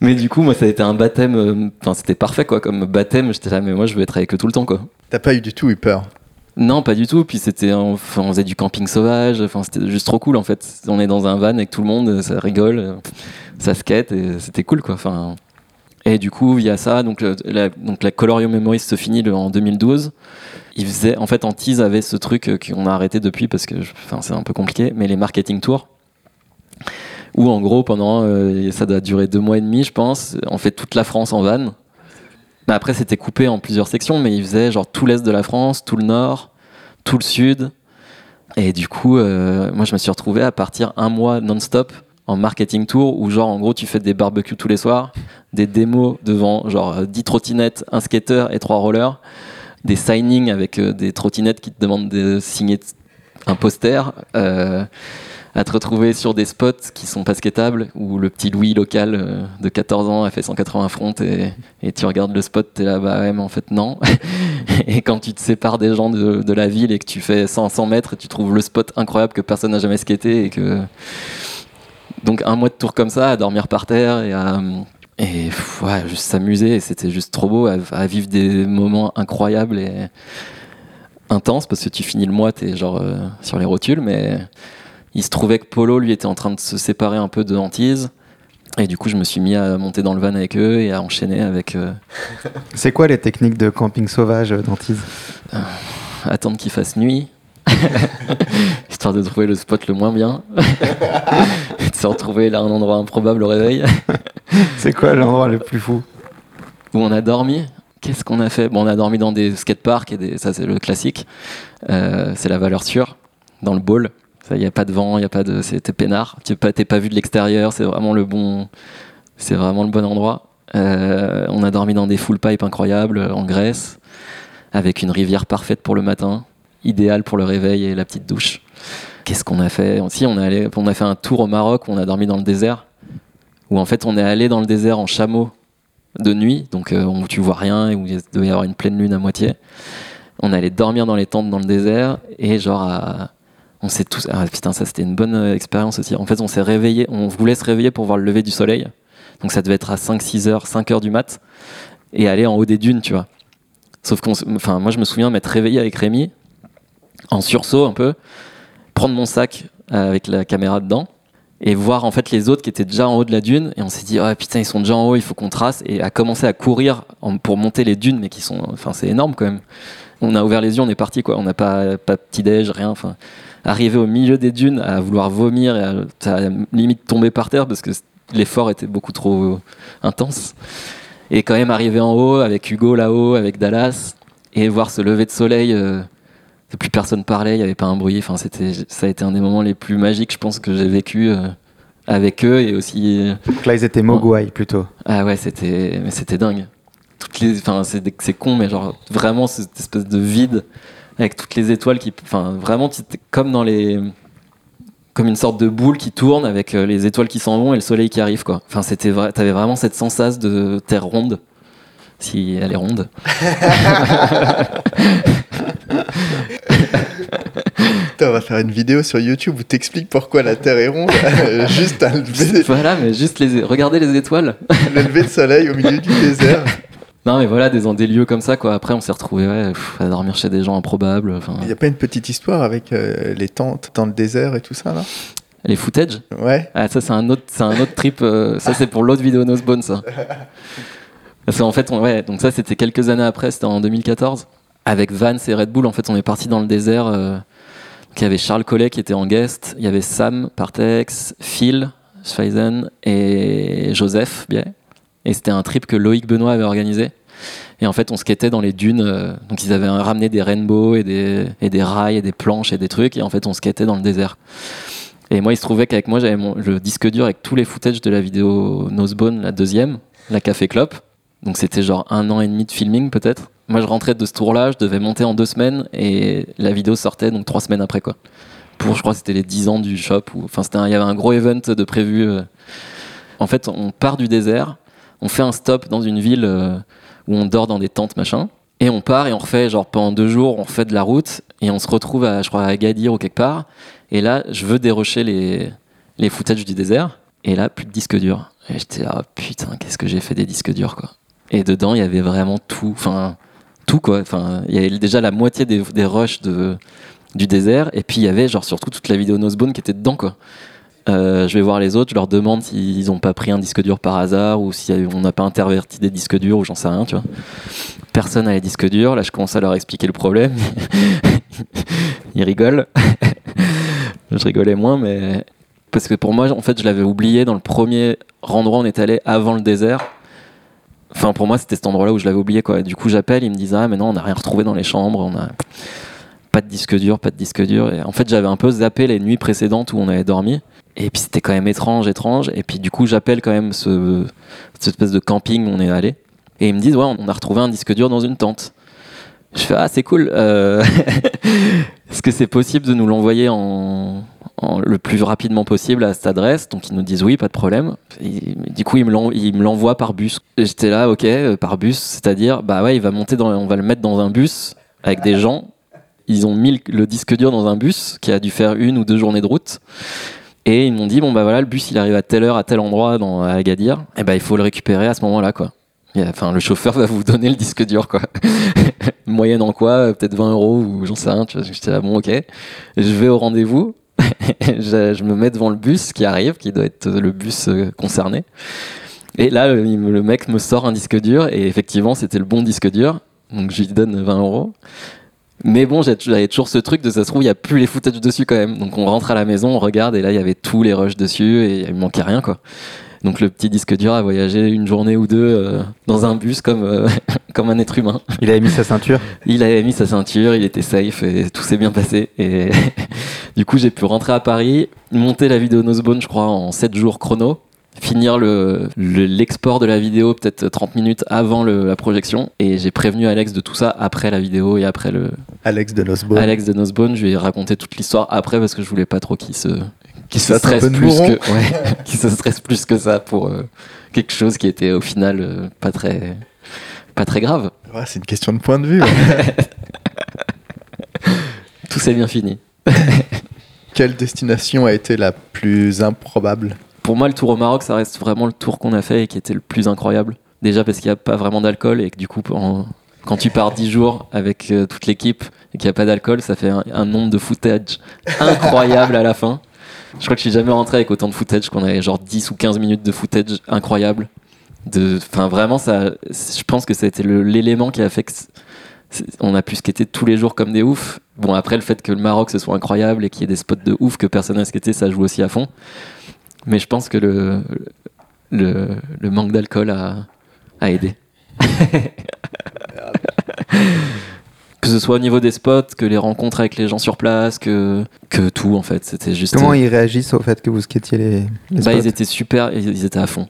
mais du coup, moi, ça a été un baptême. euh, Enfin, c'était parfait, quoi. Comme baptême, j'étais là, mais moi, je veux être avec eux tout le temps, quoi. T'as pas eu du tout eu peur? Non, pas du tout. Puis c'était, enfin, on faisait du camping sauvage. Enfin, c'était juste trop cool, en fait. On est dans un van avec tout le monde, ça rigole, euh, ça skate, et c'était cool, quoi. Enfin. Et du coup, il y a ça. Donc, le- la, donc la Colorio Memories se finit le- en 2012. Il faisait, en fait, Antise avait ce truc euh, qu'on a arrêté depuis parce que, enfin, c'est un peu compliqué. Mais les marketing tours, où en gros, pendant, euh, ça doit durer deux mois et demi, je pense. On fait toute la France en van. Mais après, c'était coupé en plusieurs sections, mais il faisait genre tout l'est de la France, tout le nord, tout le sud. Et du coup, euh, moi, je me suis retrouvé à partir un mois non-stop en marketing tour où genre en gros tu fais des barbecues tous les soirs, des démos devant genre euh, 10 trottinettes, un skater et trois rollers, des signings avec euh, des trottinettes qui te demandent de signer un poster, euh, à te retrouver sur des spots qui sont pas skatables où le petit Louis local euh, de 14 ans a fait 180 fronts et, et tu regardes le spot, t'es là bah ouais mais en fait non. et quand tu te sépares des gens de, de la ville et que tu fais 100, 100 mètres, tu trouves le spot incroyable que personne n'a jamais skaté et que donc un mois de tour comme ça, à dormir par terre et à et ouais, juste s'amuser. C'était juste trop beau à, à vivre des moments incroyables et intenses parce que tu finis le mois, t'es genre euh, sur les rotules. Mais il se trouvait que Polo, lui, était en train de se séparer un peu de Antise. Et du coup, je me suis mis à monter dans le van avec eux et à enchaîner avec euh, C'est quoi les techniques de camping sauvage euh, d'Antise attendre qu'il fasse nuit. Histoire de trouver le spot le moins bien. De se retrouver là un endroit improbable au réveil. C'est quoi l'endroit le plus fou? Où on a dormi. Qu'est-ce qu'on a fait? Bon, on a dormi dans des skateparks et des, ça c'est le classique. Euh, c'est la valeur sûre dans le bowl. Il n'y a pas de vent, il y a pas de, c'était peinard. Tu n'es pas, t'es pas vu de l'extérieur. C'est vraiment le bon, c'est vraiment le bon endroit. Euh, on a dormi dans des full pipes incroyables en Grèce, avec une rivière parfaite pour le matin. Idéal pour le réveil et la petite douche. Qu'est-ce qu'on a fait? On, a fait un tour au Maroc où on a dormi dans le désert. Où en fait, on est allé dans le désert en chameau de nuit, donc euh, où tu vois rien et où il devait y avoir une pleine lune à moitié. On allait dormir dans les tentes dans le désert et genre on s'est tous ah putain ça c'était une bonne euh, expérience aussi. En fait, on s'est réveillé, on voulait se réveiller pour voir le lever du soleil. Donc ça devait être à 5 6 heures, 5 heures du mat et aller en haut des dunes, tu vois. Sauf qu'on enfin moi je me souviens m'être réveillé avec Rémi en sursaut un peu, prendre mon sac euh, avec la caméra dedans et voir en fait les autres qui étaient déjà en haut de la dune et on s'est dit ah putain ils sont déjà en haut il faut qu'on trace et à commencer à courir pour monter les dunes mais qui sont enfin c'est énorme quand même. On a ouvert les yeux on est parti quoi. On n'a pas pas petit déj rien enfin. Arrivé au milieu des dunes à vouloir vomir et à, à limite tomber par terre parce que l'effort était beaucoup trop intense. Et quand même arriver en haut avec Hugo là-haut avec Dallas et voir ce lever de soleil euh, plus personne parlait, il n'y avait pas un bruit. Enfin, c'était, ça a été un des moments les plus magiques, je pense, que j'ai vécu euh, avec eux et aussi. Donc là, ils étaient Mogwai plutôt. Ah ouais, c'était, c'était dingue. Toutes les, enfin, c'est, con, mais genre vraiment cette espèce de vide avec toutes les étoiles qui, enfin, vraiment, comme dans les, comme une sorte de boule qui tourne avec euh, les étoiles qui s'en vont et le soleil qui arrive, quoi. Enfin, c'était vrai, t'avais vraiment cette sensation de terre ronde, si elle est ronde. Putain, on va faire une vidéo sur YouTube où t'expliques pourquoi la Terre est ronde, juste à lever, voilà, mais juste les, regardez les étoiles. le lever de soleil au milieu du désert. Non, mais voilà, des, des lieux comme ça, quoi. Après, on s'est retrouvés ouais, pff, à dormir chez des gens improbables. Il n'y a pas une petite histoire avec euh, les tentes dans le désert et tout ça, là? Les footage? Ouais. Ah, ça, c'est un autre, c'est un autre trip. euh, ça, c'est pour l'autre vidéo Nosebone, ça. Parce qu'en fait, on, ouais, donc ça, c'était quelques années après, c'était en 2014. Avec Vance et Red Bull, en fait, on est parti dans le désert. euh, donc, il y avait Charles Collet qui était en guest. Il y avait Sam Partex, Phil Schweisen et Joseph Biet. Et c'était un trip que Loïc Benoît avait organisé. Et en fait, on skatait dans les dunes. euh, donc, ils avaient ramené des rainbows et des, et des rails et des planches et des trucs. Et en fait, on skatait dans le désert. Et moi, il se trouvait qu'avec moi, j'avais le disque dur avec tous les footages de la vidéo Nosebone, la deuxième, la Café Clop. Donc, c'était genre un an et demi de filming, peut-être. Moi, je rentrais de ce tour-là, je devais monter en deux semaines et la vidéo sortait donc trois semaines après, quoi. Pour, je crois, c'était les 10 ans du shop. Ou, enfin, il y avait un gros event de prévu. euh. En fait, on part du désert, on fait un stop dans une ville euh, où on dort dans des tentes, machin. Et on part et on refait, genre pendant deux jours, on refait de la route et on se retrouve à, je crois, à Agadir ou quelque part. Et là, je veux dérocher les, les footages du désert. Et là, plus de disque dur. Et j'étais là, oh, putain, qu'est-ce que j'ai fait des disques durs, quoi. Et dedans, il y avait vraiment tout. Enfin, tout, quoi. Enfin, il y avait déjà la moitié des, des rushs de, du désert. Et puis, il y avait, genre, surtout toute la vidéo Nosebone qui était dedans, quoi. Euh, je vais voir les autres, je leur demande s'ils ont pas pris un disque dur par hasard ou si on n'a pas interverti des disques durs ou j'en sais rien, tu vois. Personne n'a les disques durs. Là, je commence à leur expliquer le problème. Ils rigolent. je rigolais moins, mais parce que pour moi, en fait, je l'avais oublié dans le premier endroit où on est allé avant le désert. Enfin, pour moi, c'était cet endroit-là où je l'avais oublié, quoi. Du coup, j'appelle, ils me disent ah, mais non, on n'a rien retrouvé dans les chambres, on a pas de disque dur, pas de disque dur. Et en fait, j'avais un peu zappé les nuits précédentes où on avait dormi. Et puis c'était quand même étrange, étrange. Et puis du coup, j'appelle quand même ce, cette espèce de camping où on est allé. Et ils me disent, ouais, on a retrouvé un disque dur dans une tente. Je fais, ah, c'est cool. Euh, Est-ce que c'est possible de nous l'envoyer en, le plus rapidement possible à cette adresse Donc ils nous disent, oui, pas de problème. Du coup, ils me l'envoient par bus. J'étais là, ok, euh, par bus, c'est-à-dire, bah ouais, il va monter on va le mettre dans un bus avec des gens. Ils ont mis le- disque dur dans un bus qui a dû faire une ou deux journées de route. Et ils m'ont dit, bon bah voilà, le bus il arrive à telle heure, à tel endroit à Agadir. Et ben il faut le récupérer à ce moment-là, quoi. Enfin, le chauffeur va vous donner le disque dur, quoi. Moyenne en quoi euh, Peut-être 20 euros ou j'en sais rien. Tu vois, j'étais là, bon, ok. Je vais au rendez-vous. je, me mets devant le bus qui arrive, qui doit être le bus euh, concerné. Et là, me- le mec me sort un disque dur et effectivement, c'était le bon disque dur. Donc je lui donne 20 euros. Mais bon, j'avais toujours ce truc de ça se trouve, il n'y a plus les footages dessus quand même. Donc on rentre à la maison, on regarde et là, il y avait tous les rushs dessus et il manquait rien quoi. Donc le petit disque dur a voyagé une journée ou deux euh, dans un bus comme, euh, comme un être humain. Il avait mis sa ceinture. Il avait mis sa ceinture, il était safe et tout s'est bien passé. Et du coup, j'ai pu rentrer à Paris, monter la vidéo Nosebone, je crois, en 7 jours chrono. finir le, le- l'export de la vidéo peut-être 30 minutes avant le- la projection. Et j'ai prévenu Alex de tout ça après la vidéo et après le Alex de Nosbone. Alex de Nosebone. Je lui ai raconté toute l'histoire après parce que je voulais pas trop qu'il se qu'il se stresse plus mouron. que ouais, qu'il se stresse plus que ça pour euh, quelque chose qui était au final euh, pas très pas très grave. Ouais, c'est une question de point de vue. ouais. Tout s'est bien fini. Quelle destination a été la plus improbable? Pour moi, le tour au Maroc, ça reste vraiment le tour qu'on a fait et qui était le plus incroyable. Déjà parce qu'il n'y a pas vraiment d'alcool et que du coup, en- quand tu pars 10 jours avec euh, toute l'équipe et qu'il n'y a pas d'alcool, ça fait un, un nombre de footage incroyable à la fin. Je crois que je suis jamais rentré avec autant de footage qu'on avait genre 10 ou 15 minutes de footage incroyable. De, enfin, vraiment, ça, je pense que ça a été l'élément qui a fait que on a pu skater tous les jours comme des oufs. Bon, après, le fait que le Maroc ce soit incroyable et qu'il y ait des spots de ouf que personne n'a skaté, ça joue aussi à fond. Mais je pense que le, le, le manque d'alcool a, a aidé. que ce soit au niveau des spots, que les rencontres avec les gens sur place, que, que tout en fait. C'était juste. Comment ils réagissent au fait que vous skatiez les, les Bah, spots ils étaient super, ils, ils étaient à fond.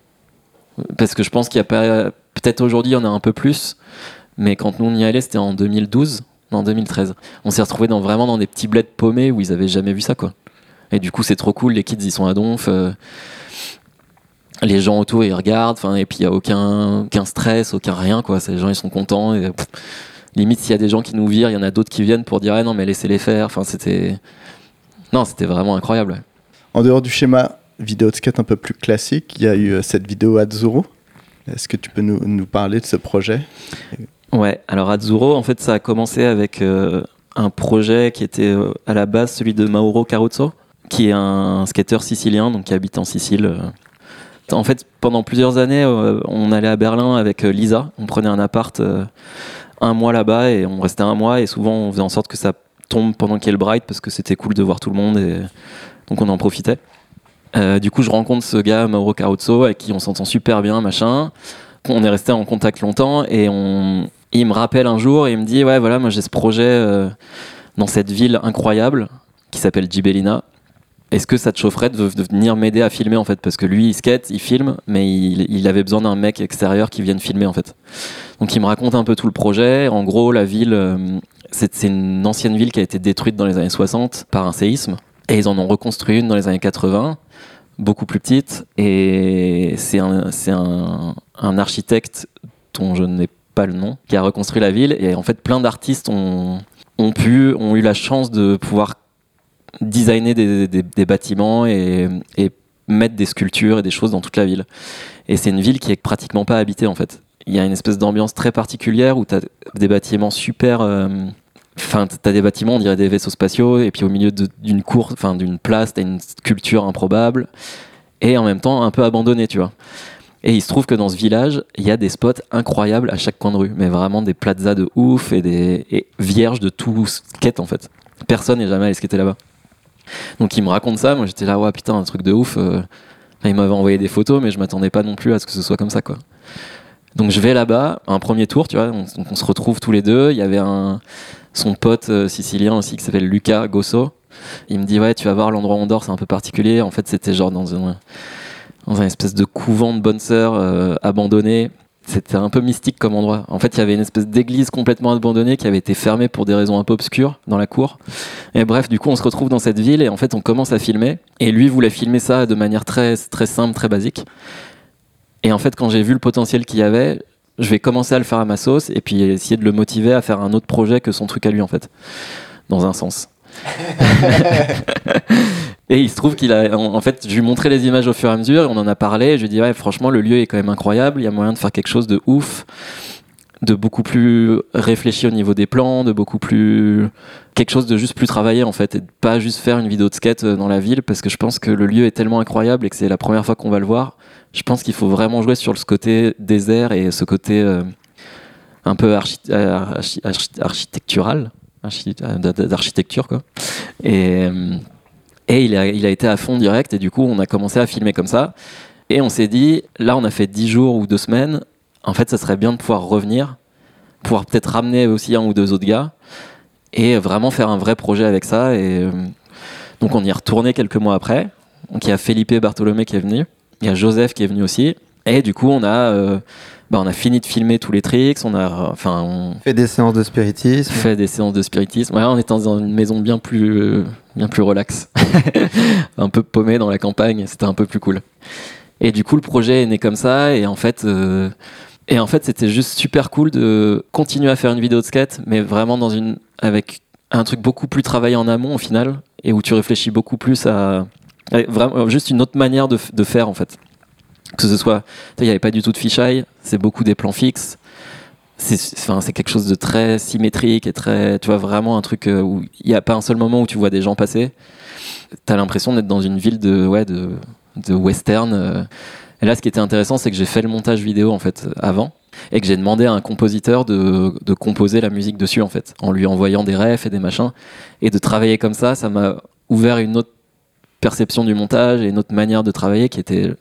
Parce que je pense qu'il y a pas. Peut-être aujourd'hui, il y en a un peu plus. Mais quand nous on y allait, c'était en 2012, non, en 2013. On s'est retrouvés dans, vraiment dans des petits bleds paumés où ils avaient jamais vu ça, quoi. Et du coup, c'est trop cool. Les kids, ils sont à donf. euh, les gens autour, ils regardent. Et puis, il n'y a aucun, aucun stress, aucun rien, quoi. Les gens, ils sont contents. Et, pff, limite, s'il y a des gens qui nous virent, il y en a d'autres qui viennent pour dire, ah non, mais laissez-les faire. Enfin, c'était. Non, c'était vraiment incroyable. ouais. En dehors du schéma vidéo de skate un peu plus classique, il y a eu euh, cette vidéo Azzurro. Est-ce que tu peux nous, nous parler de ce projet? Ouais, alors Azzurro, en fait, ça a commencé avec euh, un projet qui était euh, à la base celui de Mauro Caruzzo, qui est un skateur sicilien, donc qui habite en Sicile. euh. En fait, pendant plusieurs années, euh, on allait à Berlin avec euh, Lisa, on prenait un appart euh, un mois là-bas et on restait un mois et souvent on faisait en sorte que ça tombe pendant qu'il y ait le Bright parce que c'était cool de voir tout le monde et donc on en profitait. Euh, du coup, je rencontre ce gars, Mauro Caruzzo, avec qui on s'entend super bien, machin. On est resté en contact longtemps et on, il me rappelle un jour et il me dit Ouais, voilà, moi j'ai ce projet euh, dans cette ville incroyable qui s'appelle Gibellina. Est-ce que ça te chaufferait de, venir m'aider à filmer en fait? Parce que lui il skate, il filme, mais il, avait besoin d'un mec extérieur qui vienne filmer en fait. Donc il me raconte un peu tout le projet. En gros, la ville, euh, c'est une ancienne ville qui a été détruite dans les années 60 par un séisme. Et ils en ont reconstruit une dans les années 80, beaucoup plus petite. Et c'est un, un, un architecte dont je n'ai pas le nom qui a reconstruit la ville. Et en fait, plein d'artistes ont, ont ont eu la chance de pouvoir designer des, bâtiments et, et mettre des sculptures et des choses dans toute la ville. Et c'est une ville qui est pratiquement pas habitée en fait. Il y a une espèce d'ambiance très particulière où tu as des bâtiments super. euh, Enfin, t'as des bâtiments, on dirait des vaisseaux spatiaux, et puis au milieu d'une cour, enfin d'une place, t'as une sculpture improbable, et en même temps un peu abandonnée, tu vois. Et il se trouve que dans ce village, il y a des spots incroyables à chaque coin de rue, mais vraiment des plazas de ouf et des et vierges de tout skate en fait. Personne n'est jamais allé skater là-bas. Donc il me raconte ça, moi j'étais là, ouais putain, un truc de ouf. euh. Il m'avait envoyé des photos, mais je m'attendais pas non plus à ce que ce soit comme ça, quoi. Donc je vais là-bas, un premier tour, tu vois, on, se retrouve tous les deux. Il y avait un, son pote euh, sicilien aussi qui s'appelle Luca Gosso. Il me dit, ouais, tu vas voir l'endroit où on dort, c'est un peu particulier. En fait, c'était genre dans un, dans un espèce de couvent de bonnes sœurs euh, abandonné. C'était un peu mystique comme endroit. En fait, il y avait une espèce d'église complètement abandonnée qui avait été fermée pour des raisons un peu obscures dans la cour. Et bref, du coup, on se retrouve dans cette ville et en fait, on commence à filmer. Et lui voulait filmer ça de manière très, très simple, très basique. Et en fait, quand j'ai vu le potentiel qu'il y avait, je vais commencer à le faire à ma sauce et puis essayer de le motiver à faire un autre projet que son truc à lui, en fait. Dans un sens. et il se trouve qu'il a. En fait, je lui ai montré les images au fur et à mesure, on en a parlé. Et je lui ai dit, ouais, franchement, le lieu est quand même incroyable. Il y a moyen de faire quelque chose de ouf, de beaucoup plus réfléchi au niveau des plans, de beaucoup plus. quelque chose de juste plus travaillé, en fait, et de pas juste faire une vidéo de skate euh, dans la ville, parce que je pense que le lieu est tellement incroyable et que c'est la première fois qu'on va le voir. Je pense qu'il faut vraiment jouer sur ce côté désert et ce côté euh, un peu euh, archi- archi- architectural, d'architecture, quoi. Et, et il, a, été à fond direct, et du coup, on a commencé à filmer comme ça. Et on s'est dit, là, on a fait 10 jours ou 2 semaines. En fait, ça serait bien de pouvoir revenir, pouvoir peut-être ramener aussi un ou deux autres gars, et vraiment faire un vrai projet avec ça. Et euh, donc, on y est retourné quelques mois après. Donc, il y a Felipe Bartolomé qui est venu. Il y a Joseph qui est venu aussi. Et du coup, on a, euh, bah, on a fini de filmer tous les tricks. On a, enfin, on Fait des séances de spiritisme. fait des séances de spiritisme. Ouais, on était dans une maison bien plus, euh, bien plus relax, un peu paumé dans la campagne. C'était un peu plus cool. Et du coup, le projet est né comme ça. Et en fait, euh, et en fait, c'était juste super cool de continuer à faire une vidéo de skate, mais vraiment dans une, avec un truc beaucoup plus travaillé en amont au final, et où tu réfléchis beaucoup plus à, à vraiment juste une autre manière de, de faire en fait. Que ce soit, tu il n'y avait pas du tout de fisheye, c'est beaucoup des plans fixes. C'est, enfin, c'est quelque chose de très symétrique et très, tu vois, vraiment un truc euh, où il n'y a pas un seul moment où tu vois des gens passer. T'as l'impression d'être dans une ville de, ouais, de western. euh. Et là, ce qui était intéressant, c'est que j'ai fait le montage vidéo en fait avant et que j'ai demandé à un compositeur de, de composer la musique dessus en fait, en lui envoyant des refs et des machins. Et de travailler comme ça, ça m'a ouvert une autre perception du montage et une autre manière de travailler qui était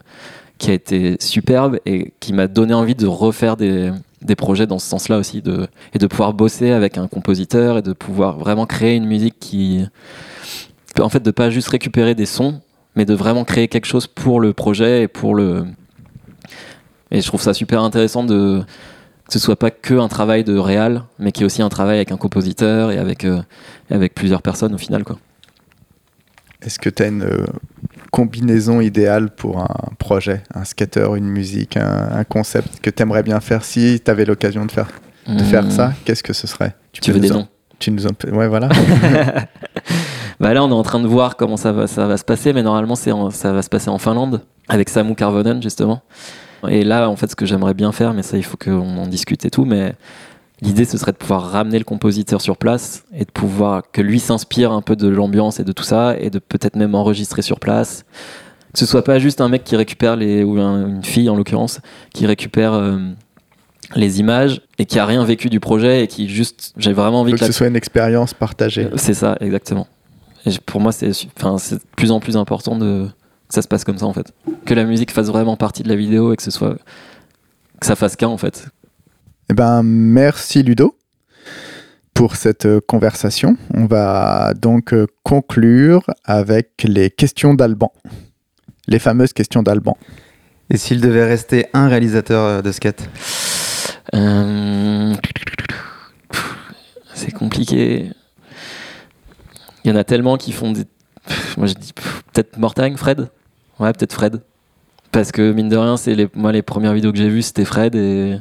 qui a été superbe et qui m'a donné envie de refaire des, projets dans ce sens-là aussi et de pouvoir bosser avec un compositeur et de pouvoir vraiment créer une musique qui en fait de pas juste récupérer des sons mais de vraiment créer quelque chose pour le projet et pour le et je trouve ça super intéressant de que ce soit pas que un travail de réal mais qui est aussi un travail avec un compositeur et avec euh, avec plusieurs personnes au final quoi Est-ce que tu as une euh, combinaison idéale pour un projet, un skater, une musique, un, un concept que tu aimerais bien faire si tu avais l'occasion de faire, de faire ça Qu'est-ce que ce serait? Tu veux des en- noms? Tu nous en... Ouais, voilà. Bah là, on est en train de voir comment ça va, ça va se passer, mais normalement, c'est en- ça va se passer en Finlande, avec Samu Karvonen, justement. Et là, en fait, ce que j'aimerais bien faire, mais ça, il faut qu'on en discute et tout, mais l'idée, ce serait de pouvoir ramener le compositeur sur place et de pouvoir que lui s'inspire un peu de l'ambiance et de tout ça, et de peut-être même enregistrer sur place. Que ce soit pas juste un mec qui récupère les, ou un- une fille en l'occurrence, qui récupère euh, les images et qui a rien vécu du projet et qui juste, j'ai vraiment envie que que ce soit une expérience partagée. euh, C'est ça, exactement. Et pour moi, c'est enfin, c'est de plus en plus important de que ça se passe comme ça en fait. Que la musique fasse vraiment partie de la vidéo et que ce soit que ça fasse qu'un en fait. Eh ben, merci Ludo pour cette euh, conversation. On va donc euh, conclure avec les questions d'Alban. Les fameuses questions d'Alban. Et s'il devait rester un réalisateur euh, de skate? Euh, C'est compliqué. Il y en a tellement qui font des. Moi je dis peut-être Mortagne, Fred? Ouais, peut-être Fred. Parce que mine de rien, c'est les... moi les premières vidéos que j'ai vues, c'était Fred et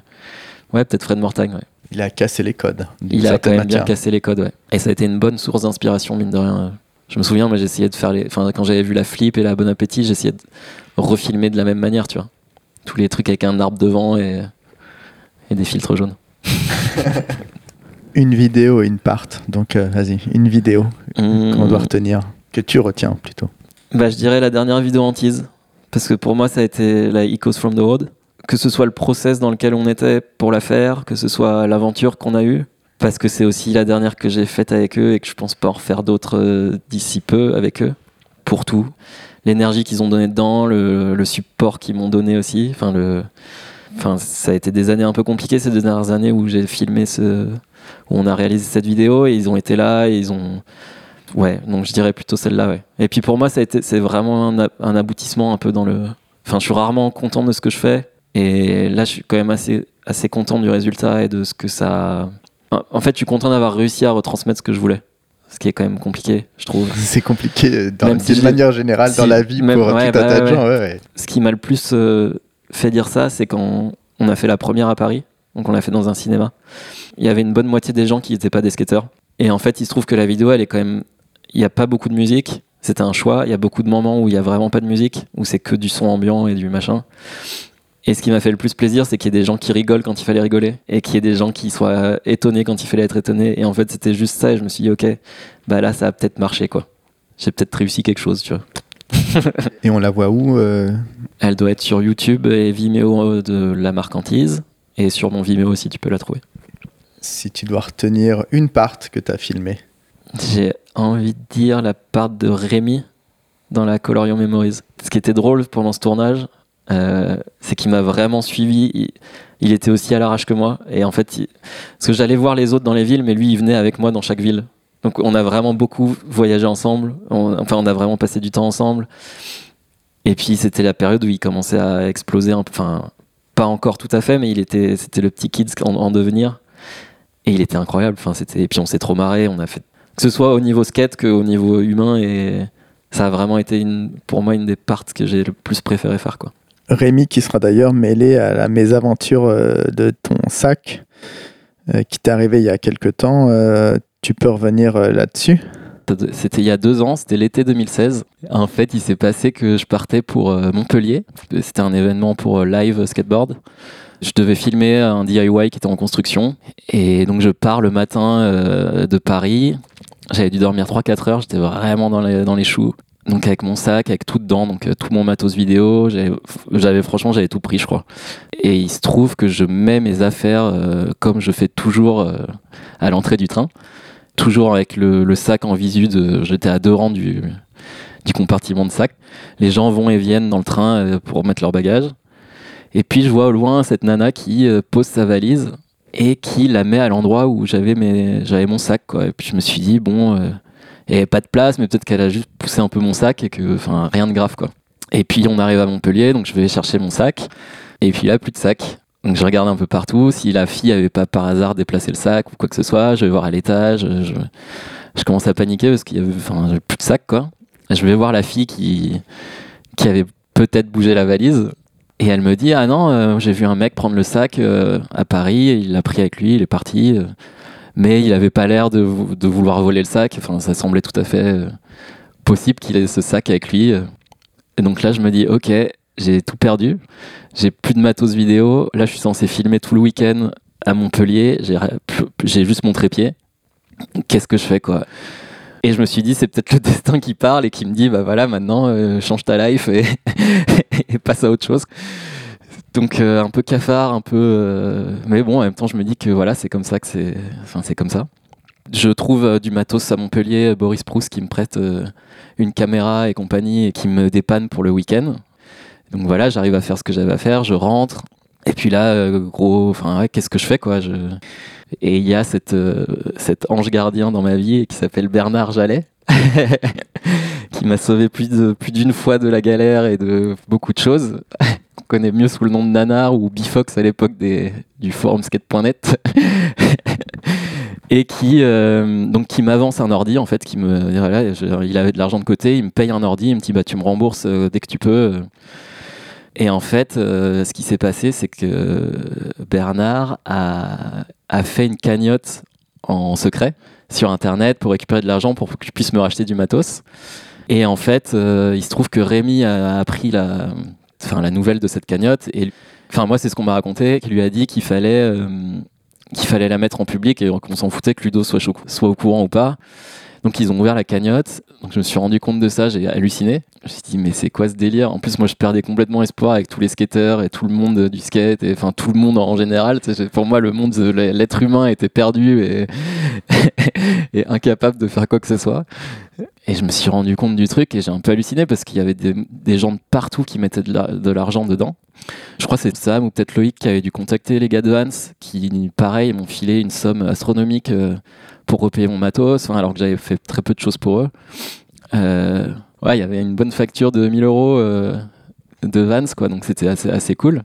ouais, peut-être Fred Mortagne. Ouais. Il a cassé les codes. Il a quand même bien cassé les codes, ouais. Et ça a été une bonne source d'inspiration, mine de rien. Je me souviens, moi, j'essayais de faire les. Enfin, quand j'avais vu la flip et la bon appétit, j'essayais de refilmer de la même manière, tu vois. Tous les trucs avec un arbre devant et, et des filtres jaunes. Une vidéo et une part. Donc, euh, vas-y, une vidéo qu'on doit retenir. Que tu retiens plutôt. Bah, je dirais la dernière vidéo tease. Parce que pour moi, ça a été la Echoes from the Road. Que ce soit le process dans lequel on était pour la faire, que ce soit l'aventure qu'on a eue. Parce que c'est aussi la dernière que j'ai faite avec eux et que je pense pas en refaire d'autres euh, d'ici peu avec eux. Pour tout. L'énergie qu'ils ont donné dedans, le, support qu'ils m'ont donné aussi. Enfin, ça a été des années un peu compliquées ces deux dernières années où j'ai filmé ce, où on a réalisé cette vidéo et ils ont été là et ils ont, Ouais, donc je dirais plutôt celle-là, ouais. Et puis pour moi, c'est vraiment un aboutissement un peu dans le. Enfin, je suis rarement content de ce que je fais, et là, je suis quand même assez, assez content du résultat et de ce que ça. En- fait, je suis content d'avoir réussi à retransmettre ce que je voulais, ce qui est quand même compliqué, je trouve. C'est compliqué si d'une manière générale dans la vie même- pour ouais, tout un bah tas de ouais, gens. ouais, ouais. Ce qui m'a le plus euh, fait dire ça, c'est quand on a fait la première à Paris, donc on l'a fait dans un cinéma. Il y avait une bonne moitié des gens qui n'étaient pas des skateurs. Et en fait, il se trouve que la vidéo, elle est quand même. Il n'y a pas beaucoup de musique. C'était un choix. Il y a beaucoup de moments où il n'y a vraiment pas de musique, où c'est que du son ambiant et du machin. Et ce qui m'a fait le plus plaisir, c'est qu'il y ait des gens qui rigolent quand il fallait rigoler et qu'il y ait des gens qui soient étonnés quand il fallait être étonnés. Et en fait, c'était juste ça. Et je me suis dit, ok, bah là, ça a peut-être marché, quoi. J'ai peut-être réussi quelque chose, tu vois. Et on la voit où euh, Elle doit être sur YouTube et Vimeo de la marque Antise. Et sur mon Vimeo aussi, tu peux la trouver. Si tu dois retenir une part que tu as filmée. J'ai envie de dire la part de Rémi dans la Colorion Memories. Ce qui était drôle pendant ce tournage, euh, c'est qu'il m'a vraiment suivi. Il, était aussi à l'arrache que moi. Et en fait, parce que j'allais voir les autres dans les villes, mais lui, il venait avec moi dans chaque ville. Donc on a vraiment beaucoup voyagé ensemble. On- enfin, on a vraiment passé du temps ensemble. Et puis c'était la période où il commençait à exploser, enfin pas encore tout à fait, mais il était, c'était le petit kid en, en devenir. Et il était incroyable. Enfin c'était, et puis on s'est trop marré. On a fait que ce soit au niveau skate qu'au niveau humain et ça a vraiment été pour moi une des parts que j'ai le plus préféré faire quoi. Rémi qui sera d'ailleurs mêlé à la mésaventure euh, de ton sac euh, qui t'est arrivé il y a quelques temps. Euh, tu peux revenir là-dessus? C'était il y a deux ans, c'était l'été 2016. En fait, il s'est passé que je partais pour Montpellier. C'était un événement pour live skateboard. Je devais filmer un DIY qui était en construction. Et donc, je pars le matin de Paris. J'avais dû dormir 3-4 heures. J'étais vraiment dans les, dans les choux. Donc, avec mon sac, avec tout dedans, donc euh, tout mon matos vidéo. J'avais, franchement, j'avais tout pris, je crois. Et il se trouve que je mets mes affaires euh, comme je fais toujours euh, à l'entrée du train toujours avec le, sac en visu j'étais à deux rangs du, compartiment de sac les gens vont et viennent dans le train pour mettre leur bagage et puis je vois au loin cette nana qui pose sa valise et qui la met à l'endroit où j'avais mes j'avais mon sac et puis je me suis dit bon il y avait pas de place mais peut-être qu'elle a juste poussé un peu mon sac et que enfin rien de grave quoi et puis on arrive à Montpellier donc je vais chercher mon sac et puis là plus de sac donc je regarde un peu partout. Si la fille avait pas par hasard déplacé le sac ou quoi que ce soit, je vais voir à l'étage. Je, commence à paniquer parce qu'il y avait, plus de sac quoi. Je vais voir la fille qui qui avait peut-être bougé la valise et elle me dit ah non euh, j'ai vu un mec prendre le sac euh, à Paris, il l'a pris avec lui, il est parti, mais il avait pas l'air de, vou- de vouloir voler le sac. Enfin ça semblait tout à fait euh, possible qu'il ait ce sac avec lui. euh. Et donc là je me dis ok j'ai tout perdu. J'ai plus de matos vidéo. Là, je suis censé filmer tout le week-end à Montpellier. J'ai juste mon trépied. Qu'est-ce que je fais, quoi? Et je me suis dit, c'est peut-être le destin qui parle et qui me dit, bah voilà, maintenant, euh, change ta life et passe à autre chose. Donc, euh, un peu cafard, un peu. euh, mais bon, en même temps, je me dis que voilà, c'est comme ça que c'est. Enfin, c'est comme ça. Je trouve euh, du matos à Montpellier, Boris Proust qui me prête une caméra et compagnie et qui me dépanne pour le week-end. Donc voilà, j'arrive à faire ce que j'avais à faire, je rentre. Et puis là, gros, enfin, ouais, qu'est-ce que je fais, quoi. Et il y a cet ange gardien dans ma vie qui s'appelle Bernard Jallet, qui m'a sauvé plus de plus d'une fois de la galère et de beaucoup de choses. Qu'on connaît mieux sous le nom de Nanar ou Bifox à l'époque du forum skate.net. et qui euh, qui m'avance un ordi en fait qui me il avait de l'argent de côté il me paye un ordi il me dit bah tu me rembourses euh, dès que tu peux et en fait, euh, ce qui s'est passé, c'est que Bernard a, a fait une cagnotte en secret sur Internet pour récupérer de l'argent pour que je puisse me racheter du matos. Et en fait, il se trouve que Rémi a appris la, enfin, la nouvelle de cette cagnotte. Et enfin, moi, c'est ce qu'on m'a raconté, qu'il lui a dit qu'il fallait, euh, qu'il fallait la mettre en public et qu'on s'en foutait que Ludo soit au courant ou pas. Donc ils ont ouvert la cagnotte. Donc je me suis rendu compte de ça, j'ai halluciné. Je me suis dit mais c'est quoi ce délire? En plus moi je perdais complètement espoir avec tous les skateurs et tout le monde du skate et enfin tout le monde en général. Pour moi le monde de l'être humain était perdu et, incapable de faire quoi que ce soit. Et je me suis rendu compte du truc et j'ai un peu halluciné parce qu'il y avait des, gens de partout qui mettaient de l'argent dedans. Je crois que c'est Sam ou peut-être Loïc qui avait dû contacter les gars de Hans qui, pareil, m'ont filé une somme astronomique euh, pour repayer mon matos, alors que j'avais fait très peu de choses pour eux. Euh, ouais, il y avait une bonne facture de 1000 euros euh, de Vans, quoi, donc c'était assez, assez cool.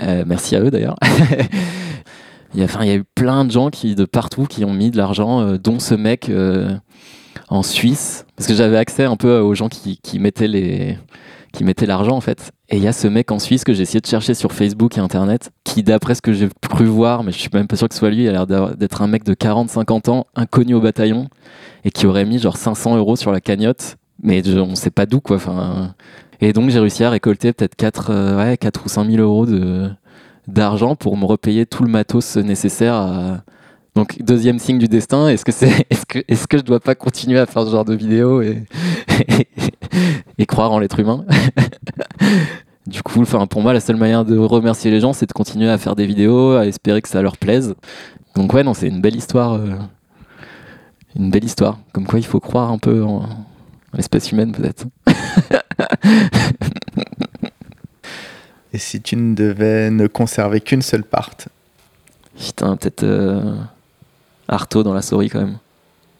Merci à eux d'ailleurs. Il y, a, enfin, il y a eu plein de gens qui, de partout qui ont mis de l'argent, dont ce mec en Suisse, parce que j'avais accès un peu aux gens qui mettaient les qui mettaient l'argent en fait. Et il y a ce mec en Suisse que j'ai essayé de chercher sur Facebook et Internet, qui d'après ce que j'ai cru voir, mais je suis même pas sûr que ce soit lui, il a l'air d'être un mec de 40-50 ans, inconnu au bataillon, et qui aurait mis genre 500 euros sur la cagnotte, mais on sait pas d'où quoi. Et donc j'ai réussi à récolter peut-être 4, euh, ouais, 4 ou 5 000 euros d'argent pour me repayer tout le matos nécessaire à... Donc deuxième signe du destin, est-ce que c'est est-ce que est-ce que je dois pas continuer à faire ce genre de vidéos et croire en l'être humain Du coup, enfin pour moi la seule manière de remercier les gens, c'est de continuer à faire des vidéos, à espérer que ça leur plaise. Donc ouais, non, c'est une belle histoire euh, une belle histoire, comme quoi il faut croire un peu en, en l'espèce humaine peut-être. Et si tu ne devais ne conserver qu'une seule part? Putain, peut-être euh, Artaud dans la souris quand même.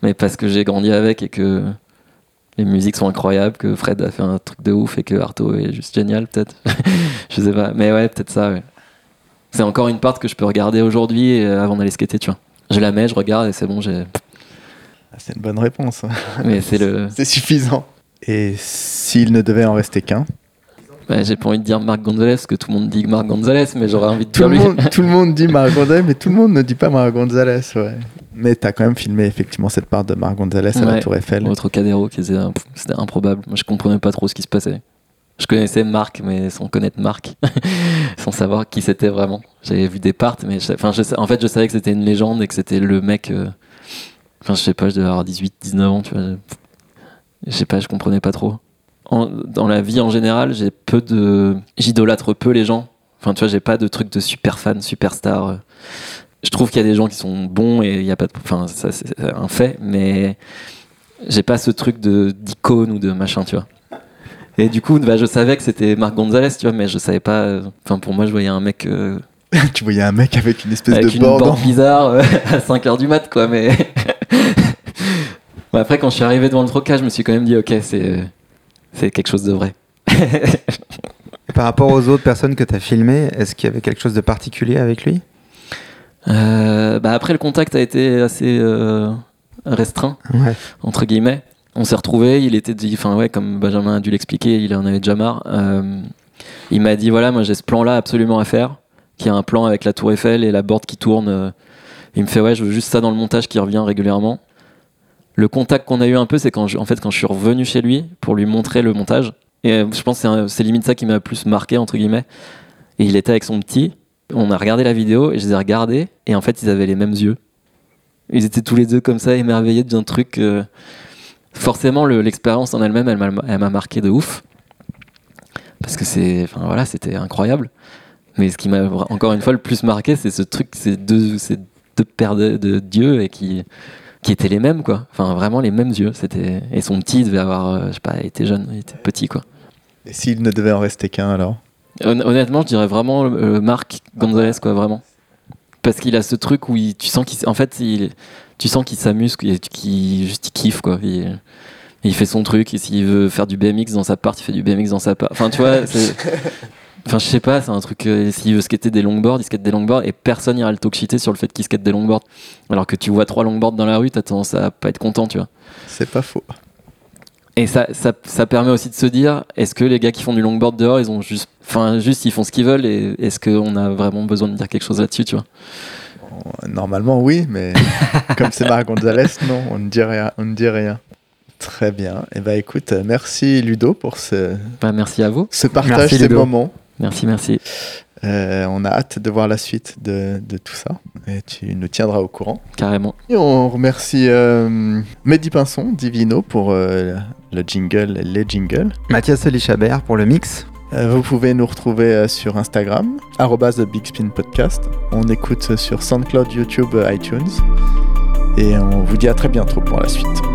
Mais parce que j'ai grandi avec et que les musiques sont incroyables, que Fred a fait un truc de ouf et que Arto est juste génial, peut-être. je sais pas. Mais ouais, peut-être ça, ouais. C'est encore une part que je peux regarder aujourd'hui euh, avant d'aller skater, tu vois. Je la mets, je regarde et c'est bon, j'ai. Ah, C'est une bonne réponse. Mais c'est le. C'est suffisant. Et s'il ne devait en rester qu'un Ouais, j'ai pas envie de dire Marc Gonzalez, parce que tout le monde dit Marc Gonzalez, mais j'aurais envie de tout dire le, lui. monde, tout le monde dit Marc Gonzalez, mais tout le monde ne dit pas Marc Gonzalez, ouais. Mais t'as quand même filmé effectivement cette part de Marc Gonzalez à la. Tour Eiffel. Au Trocadéro, qui était, c'était improbable. Moi, je comprenais pas trop ce qui se passait. Je connaissais Marc, mais sans connaître Marc, sans savoir qui c'était vraiment. J'avais vu des parts, mais je, en fait, je savais que c'était une légende et que c'était le mec. euh, Enfin, je sais pas, je devais avoir 18, 19 ans, tu vois. Je, je sais pas, je comprenais pas trop. En- dans la vie en général, j'ai peu de. J'idolâtre peu les gens. Enfin, tu vois, j'ai pas de truc de super fan, superstar. Je trouve qu'il y a des gens qui sont bons et il y a pas de. Enfin, ça, c'est un fait, mais j'ai pas ce truc de d'icône ou de machin, tu vois. Et du coup, bah, je savais que c'était Marc Gonzalez, tu vois, mais je savais pas. Enfin, pour moi, je voyais un mec euh, tu voyais un mec avec une espèce avec de une borne bizarre euh, à 5h du mat, quoi. Mais Bon, après, quand je suis arrivé devant le trocage, je me suis quand même dit, ok, c'est c'est quelque chose de vrai. Et par rapport aux autres personnes que tu as filmées, est-ce qu'il y avait quelque chose de particulier avec lui? Bah, après, le contact a été assez euh, restreint. Ouais. entre guillemets. On s'est retrouvés, il était dit, enfin ouais, comme Benjamin a dû l'expliquer, il en avait déjà marre. Euh, il m'a dit voilà, moi j'ai ce plan-là absolument à faire, qui a un plan avec la tour Eiffel et la board qui tourne. euh. Il me fait ouais, je veux juste ça dans le montage qui revient régulièrement. Le contact qu'on a eu un peu, c'est quand je, en fait quand je suis revenu chez lui pour lui montrer le montage. Et euh, je pense que c'est limite ça qui m'a le plus marqué entre guillemets. Et il était avec son petit. On a regardé la vidéo et je les ai regardés et en fait ils avaient les mêmes yeux. Ils étaient tous les deux comme ça, émerveillés d'un truc. euh, Forcément, le- l'expérience en elle-même, elle m'a marqué de ouf. Parce que c'est, enfin voilà, c'était incroyable. Mais ce qui m'a encore une fois le plus marqué, c'est ce truc, ces deux, ces deux paires de, de dieux et qui, qui étaient les mêmes, quoi. Enfin, vraiment les mêmes yeux. C'était et son petit devait avoir, euh, je sais pas, il était jeune, il était petit, quoi. Et s'il ne devait en rester qu'un alors? Honnêtement, je dirais vraiment euh, Marc Gonzalez, quoi, vraiment. Parce qu'il a ce truc où il- tu sens qu'il, en fait, il, tu sens qu'il s'amuse, qu'il juste il kiffe, quoi. Il, il fait son truc, et s'il veut faire du BMX dans sa part, il fait du BMX dans sa part. Enfin, tu vois. Enfin, je sais pas, c'est un truc. euh, s'il veut skater des longboards, il skate des longboards et personne ira le talk sur le fait qu'il skate des longboards. Alors que tu vois trois longboards dans la rue, t'as tendance à pas être content, tu vois. C'est pas faux. Et ça, ça, ça permet aussi de se dire, est-ce que les gars qui font du longboard dehors, ils ont juste, enfin, juste ils font ce qu'ils veulent et est-ce qu'on a vraiment besoin de dire quelque chose là-dessus, tu vois? Normalement, oui, mais comme c'est Marc Gonzalez, non, on ne dit rien. On ne dit rien. Très bien. Et ben écoute, euh, merci Ludo pour ce, Bah, merci à vous. ce partage, Merci, ces Ludo. moments. Merci, merci. Euh, on a hâte de voir la suite de, de tout ça. Et tu nous tiendras au courant. Carrément. Et on remercie euh, Mehdi Pinson, Divino, pour euh, le jingle, les jingles. Mathias Elichabert pour le mix. Vous pouvez nous retrouver sur Instagram, arrobas The Big Spin Podcast. On écoute sur SoundCloud, YouTube, iTunes. Et on vous dit à très bientôt pour la suite.